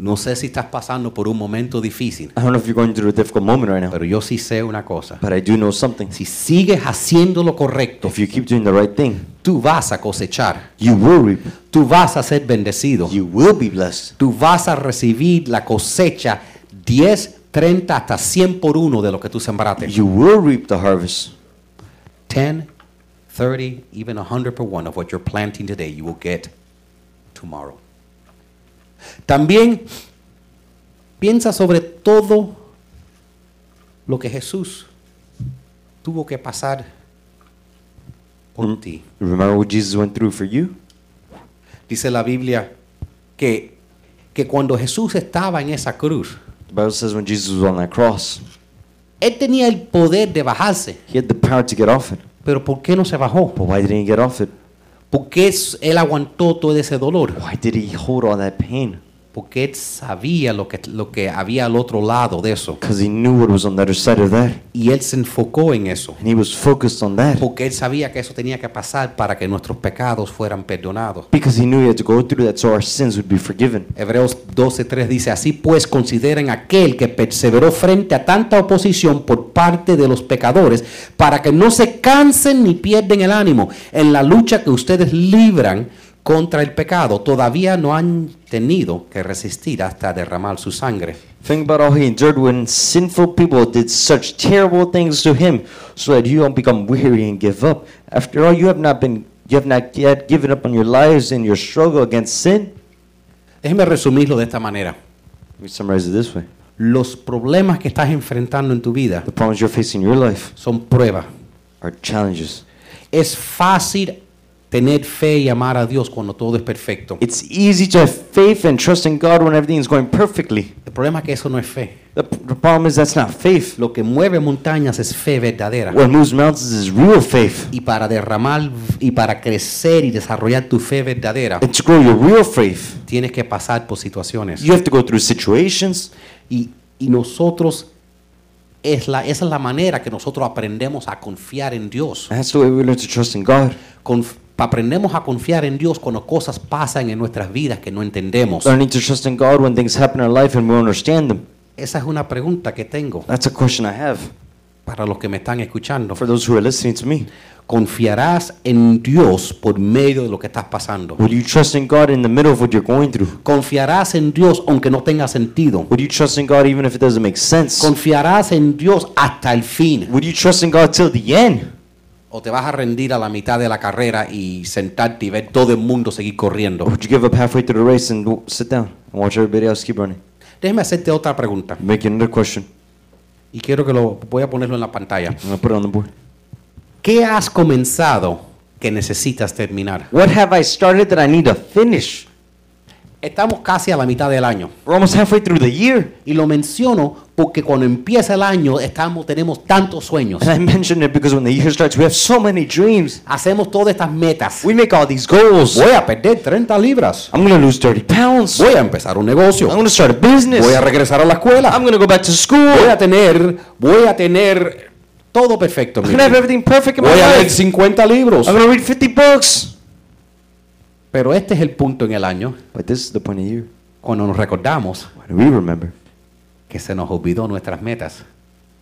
No sé si estás pasando por un momento difícil, I don't know if you're going through a difficult moment right now, pero yo sí sé una cosa. but I do know something. Si sigues haciendo lo correcto, If you keep doing the right thing, tú vas a cosechar, you will reap. tú vas a ser bendecido, You will be blessed. tú vas a recibir la cosecha 10, 30 hasta 100 por uno de lo que tú sembraste. You will reap the harvest. 10, 30, even 100 per one of what you're planting today, you will get tomorrow. También piensa sobre todo lo que Jesús tuvo que pasar por Mm. ti. Remember what Jesus went through for you? Dice la Biblia que, que cuando Jesús estaba en esa cruz, The Bible says when Jesus was on that cross, Él tenía el poder de bajarse, he had the power to get off it. pero ¿por qué no se bajó? But why didn't he get off it? ¿Por qué Él aguantó todo ese dolor? Why did he hold all that pain? Porque él sabía lo que, lo que había al otro lado de eso. Because he knew what was on the other side of that. Y él se enfocó en eso. And he was focused on that. Porque él sabía que eso tenía que pasar para que nuestros pecados fueran perdonados. Because he knew he had to go through that so our sins would be forgiven. Hebreos 12:3 dice, así pues consideren aquel que perseveró frente a tanta oposición por parte de los pecadores, para que no se cansen ni pierden el ánimo en la lucha que ustedes libran contra el pecado. Todavía no han tenido que resistir hasta derramar su sangre. Think about how he endured when sinful people did such terrible things to him, so that you don't become weary and give up. After all, you have not been, you have not yet given up on your lives in your struggle against sin. Déjeme resumirlo de esta manera. Let me summarize it this way: Los problemas que estás enfrentando en tu vida the problems you're facing in your life son pruebas. are challenges. Es fácil tener fe y amar a Dios cuando todo es perfecto. It's easy to have faith and trust in God when everything is going perfectly. El problema es que eso no es fe. The, the problem is that's not faith. Lo que mueve montañas es fe verdadera. What moves mountains is real faith. Y para derramar y para crecer y desarrollar tu fe verdadera, And to grow your real faith, tienes que pasar por situaciones. you have to go through situations. Y, y nosotros, es la, esa es la manera que nosotros aprendemos a confiar en Dios. That's the way we learn to trust in God. Conf- aprendemos a confiar en Dios cuando cosas pasan en nuestras vidas que no entendemos. Learning to trust in God when things happen in our life and we don't understand them. Esa es una pregunta que tengo That's a question I have para los que me están escuchando. for those who are listening to me. ¿Confiarás en Dios por medio de lo que estás pasando? Would you trust in God in the middle of what you're going through? ¿Confiarás en Dios aunque no tenga sentido? Would you trust in God even if it doesn't make sense? ¿Confiarás en Dios hasta el fin? Would you trust in God till the end? ¿O te vas a rendir a la mitad de la carrera y sentarte y ver todo el mundo seguir corriendo? Or would you give up halfway through the race and sit down and watch everybody else keep running? Déjeme hacerte otra pregunta Make another question. y quiero que lo voy a ponerlo en la pantalla. I'm put it on the board. ¿Qué has comenzado que necesitas terminar? What have I started that I need to finish? Estamos casi a la mitad del año We're almost halfway through the year. y lo menciono porque cuando empieza el año estamos tenemos tantos sueños. And I mention it because when the year starts, we have so many dreams. Hacemos todas estas metas. We make all these goals. Voy a perder 30 libras. I'm going to lose 30 pounds. Voy a empezar un negocio. I'm going to start a business. Voy a regresar a la escuela. I'm going to go back to school. Voy a tener, voy a tener todo perfecto. I'm going to have everything perfect in my Voy a leer life. 50 libros. I'm going to read 50 books. Pero este es el punto en el año But this is the point of year. cuando nos recordamos When we remember que se nos olvidó nuestras metas.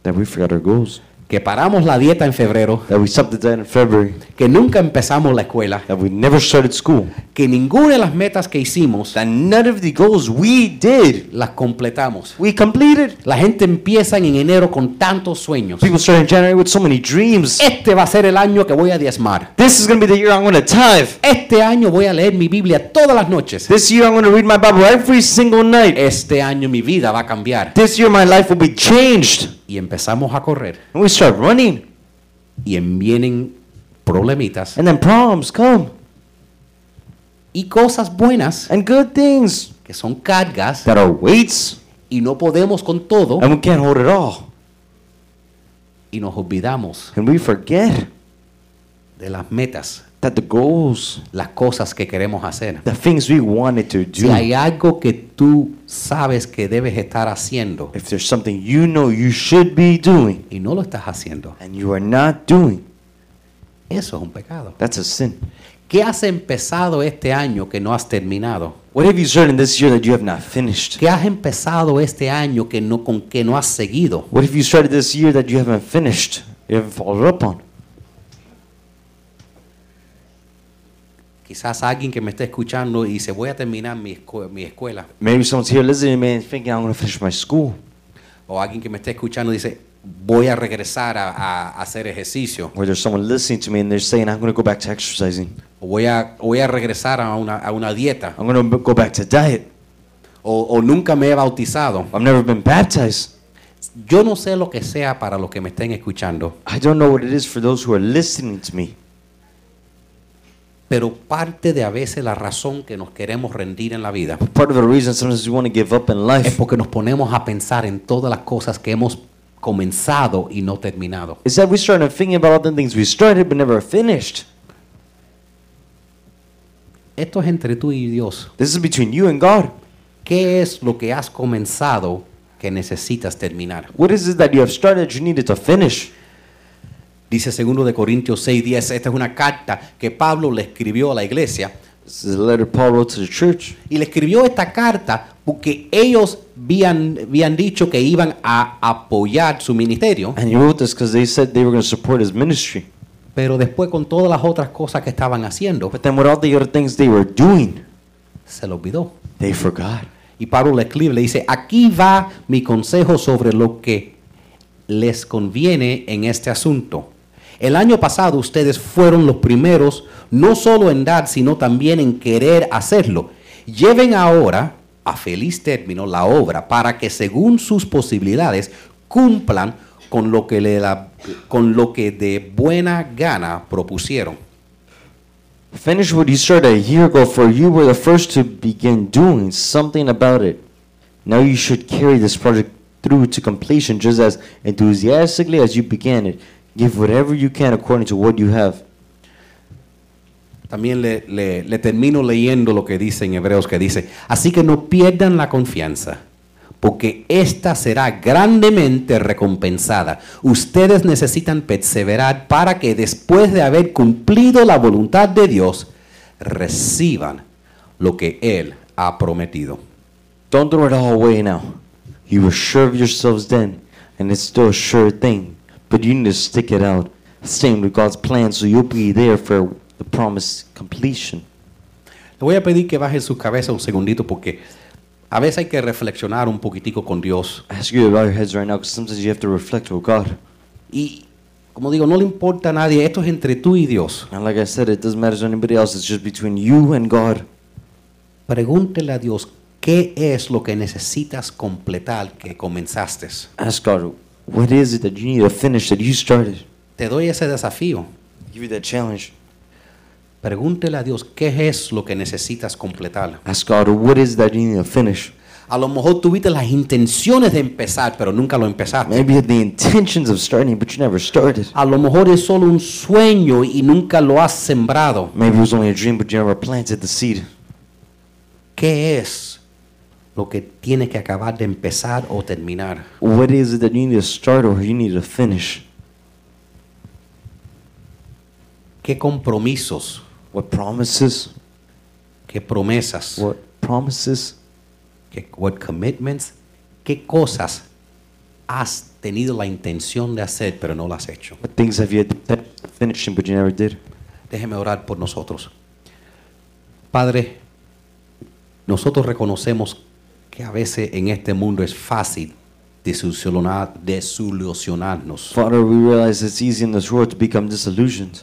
that we forgot our goals. Que paramos la dieta en febrero. That we stopped the diet in February. Que nunca empezamos la escuela. That we never started school. Que ninguna de las metas que hicimos That none of the goals we did, las completamos. we completed. La gente empieza en enero con tantos sueños. People start in January with so many dreams. Este va a ser el año que voy a diezmar. This is going to be the year I'm going to tithe. Este año voy a leer mi Biblia todas las noches. This year I'm going to read my Bible every single night. Este año mi vida va a cambiar. This year my life will be changed. Y empezamos a correr. And we start running. Y en- vienen problemitas And then problems come. y cosas buenas And good things que son cargas that are weights. y no podemos con todo And we can't hold it all. y nos olvidamos And we forget de las metas, that the goals, las cosas que queremos hacer. the things we wanted to Si do, hay algo que tú sabes que debes estar haciendo if there's something you know you should be doing y no lo estás haciendo, and you are not doing, eso es un pecado. that's a sin. ¿Qué has empezado este año que no has terminado? What have you started this year that you have not finished? ¿Qué has empezado este año que no, con que no has seguido? What have you started this year that you haven't finished? You haven't followed up on? Quizás alguien que me esté escuchando y dice, voy a terminar mi, escu- mi escuela. Maybe someone's here listening to me and thinking I'm going to finish my school. O alguien que me esté escuchando dice, voy a regresar a, a- a hacer ejercicio. Or there's someone listening to me and they're saying I'm going to go back to exercising. O voy a, voy a regresar a una, a una dieta. I'm going to go back to diet. O, o nunca me he bautizado. I've never been baptized. Yo no sé lo que sea para los que me estén escuchando. I don't know what it is for those who are listening to me. Pero parte de a veces la razón que nos queremos rendir en la vida Part of the reason sometimes we want to give up in es life porque nos ponemos a pensar en todas las cosas que hemos comenzado y no terminado. is that we start thinking about all the things we started but never finished. Esto es entre tú y Dios. This is between you and God. ¿qué es lo que has comenzado que necesitas terminar? What is it that you have started that you needed to finish? Dice 2 de Corintios 6:10, esta es una carta que Pablo le escribió a la iglesia This is a letter Paul wrote to the church. y le escribió esta carta porque ellos habían, habían dicho que iban a apoyar su ministerio, And he wrote this because they said they were going to support his ministry. pero después con todas las otras cosas que estaban haciendo, But then with all the other things they were doing, se le olvidó. they forgot. Y Pablo le escribe, le dice, aquí va mi consejo sobre lo que les conviene en este asunto. El año pasado ustedes fueron los primeros, no solo en dar, sino también en querer hacerlo. Lleven ahora a feliz término la obra para que según sus posibilidades cumplan con lo que, con lo que de buena gana propusieron. Finish what you started a year ago, for you were the first to begin doing something about it. Now you should carry this project through to completion just as enthusiastically as you began it. Give whatever you can according to what you have. También le, le- le termino leyendo lo que dice en Hebreos, que dice, así que no pierdan la confianza, porque esta será grandemente recompensada. Ustedes necesitan perseverar para que después de haber cumplido la voluntad de Dios, reciban lo que Él ha prometido. Don't throw it all away now. You sure of yourselves then, and it's still a sure thing. But you need to stick it out, staying with God's plan so you'll be there for the promised completion. Le voy a pedir que baje su cabeza un segundito porque a veces hay que reflexionar un poquitico con Dios. I ask you to bow your heads right now because sometimes you have to reflect with God. Y como digo, no le importa a nadie, esto es entre tú y Dios. And like I said, it doesn't matter to anybody else, it's just between you and God. Pregúntele a Dios qué es lo que necesitas completar que comenzaste. Ask God, what is it that you need to finish that you started? Te doy ese desafío. Give you that challenge. Pregúntele a Dios qué es lo que necesitas completar. Ask God, what is it that you need to finish? A lo mejor tuviste las intenciones de empezar, pero nunca lo empezaste. Maybe you had the intentions of starting, but you never started. A lo mejor es solo un sueño y nunca lo has sembrado. Maybe it was only a dream, but you never planted the seed. ¿Qué es lo que tiene que acabar de empezar o terminar? What is it that you need to start or you need to finish? ¿Qué compromisos? What promises? ¿Qué promesas? What promises? ¿Qué what commitments? ¿Qué cosas has tenido la intención de hacer pero no las has hecho? What things have you had but you never did? Déjeme orar por nosotros. Padre, nosotros reconocemos que a veces en este mundo es fácil desilusionar, desilusionarnos, Father, we realize it's easy in this world to become disillusioned,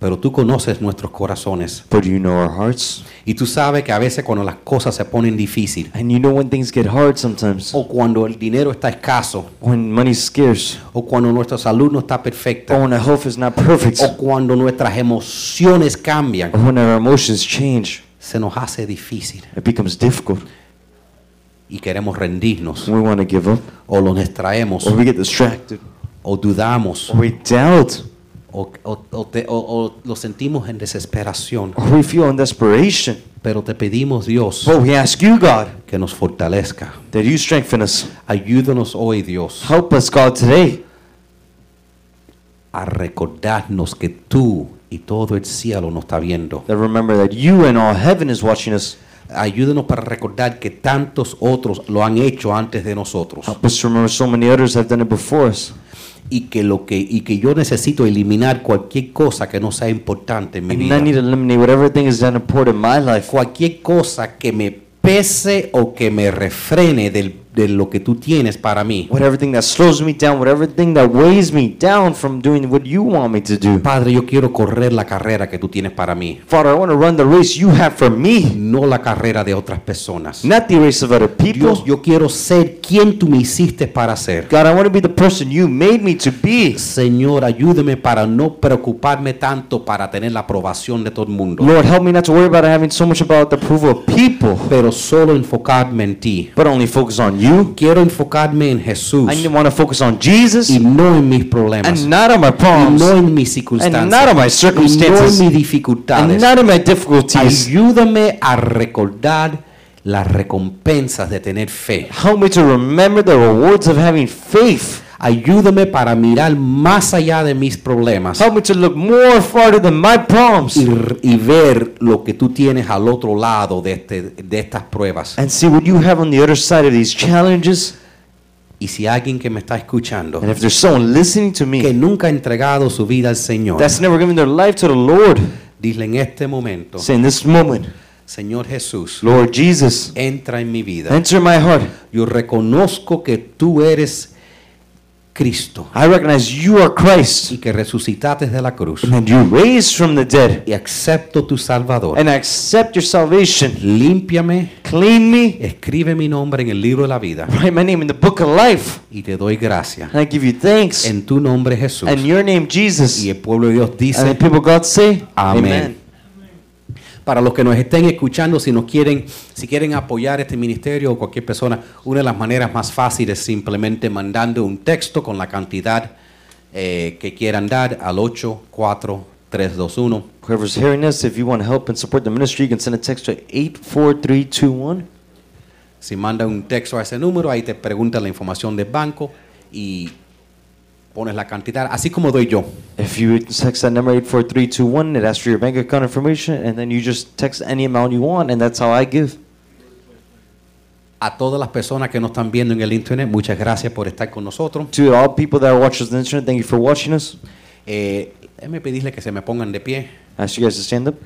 pero tú conoces nuestros corazones. But you know our hearts. y tú sabes que a veces cuando las cosas se ponen difíciles And you know when things get hard sometimes, o cuando el dinero está escaso when money's scarce, o cuando nuestra salud no está or perfecta when our health is not perfect, o cuando nuestras emociones cambian, or when our emotions change, se nos hace difícil. It becomes difficult. Y queremos rendirnos We want to give up, o los distraemos or we get distracted, o dudamos or we doubt, o, o- o te- o- o lo sentimos en desesperación. or we feel in desperation. Pero te pedimos, Dios, But we ask you, God, que nos fortalezca. that you strengthen us. Ayúdanos hoy, Dios, Help us, God, today a recordarnos que tú y todo el cielo nos está viendo. that remember that you and all heaven is watching us. Ayúdanos para recordar que tantos otros lo han hecho antes de nosotros. Help us remember so many others have done it before us. Y que, lo que, y que yo necesito eliminar cualquier cosa que no sea importante en mi And I vida. need to eliminate whatever thing is not important in my life. Cualquier cosa que me pese o que me refrene del- de lo que tú tienes para mí. Whatever thing that slows me down, whatever thing that weighs me down from doing what you want me to do. Padre, yo quiero correr la carrera que tú tienes para mí, Father, I want to run the race you have for me, no la carrera de otras personas. not the race of other people. Dios, yo quiero ser quien tú me hiciste para ser. God, I want to be the person you made me to be. Señor, ayúdame para no preocuparme tanto para tener la aprobación de todo el mundo, Lord, help me not to worry about having so much about the approval of people, pero solo enfocarme en ti. but only focus on you. Quiero enfocarme en Jesús I want to focus on Jesus y no en mis problemas, and not on my y problems no en mis and circunstancias, not on my y no circumstances en mis and dificultades. not in my difficulties. Ayúdame a recordar las recompensas de tener fe. Help me to remember the rewards of having faith. Ayúdame para mirar más allá de mis problemas Help me to look more farther than my problems y, y ver lo que tú tienes al otro lado de, este, de estas pruebas. and see what you have on the other side of these challenges. Y si alguien que me está escuchando And if there's someone listening to que me nunca ha entregado su vida al Señor, that's never given their life to the Lord, dile en este momento, say in this moment, Señor Jesús, Lord Jesus, entra en mi vida. enter my heart. Yo reconozco que tú eres Cristo I recognize you are Christ y que resucitaste de la cruz and you raised from the dead. y acepto tu Salvador. And I accept your salvation. Límpiame, Clean me, escribe mi nombre en el libro de la vida write my name in the book of life. y te doy gracias. And I give you thanks. En tu nombre Jesús. In your name, Jesus. Y el pueblo de Dios And dice, the people of God say, Amén. Para los que nos estén escuchando, si nos quieren, si quieren apoyar este ministerio o cualquier persona, una de las maneras más fáciles es simplemente mandando un texto con la cantidad eh, que quieran dar al 84321. Whoever's hearing this, if you want to help and support the ministry, you can send a text to 84321. Si manda un texto a ese número, ahí te pregunta la información del banco y pones la cantidad, así como doy yo. If you text that number 84321, it asks for your bank account information, and then you just text any amount you want, and that's how I give. A todas las personas que nos están viendo en el internet, muchas gracias por estar con nosotros. To all people that watch us on the internet, thank you for watching us. Eh, déjeme pedirle que se me pongan de pie. I ask you guys to stand up.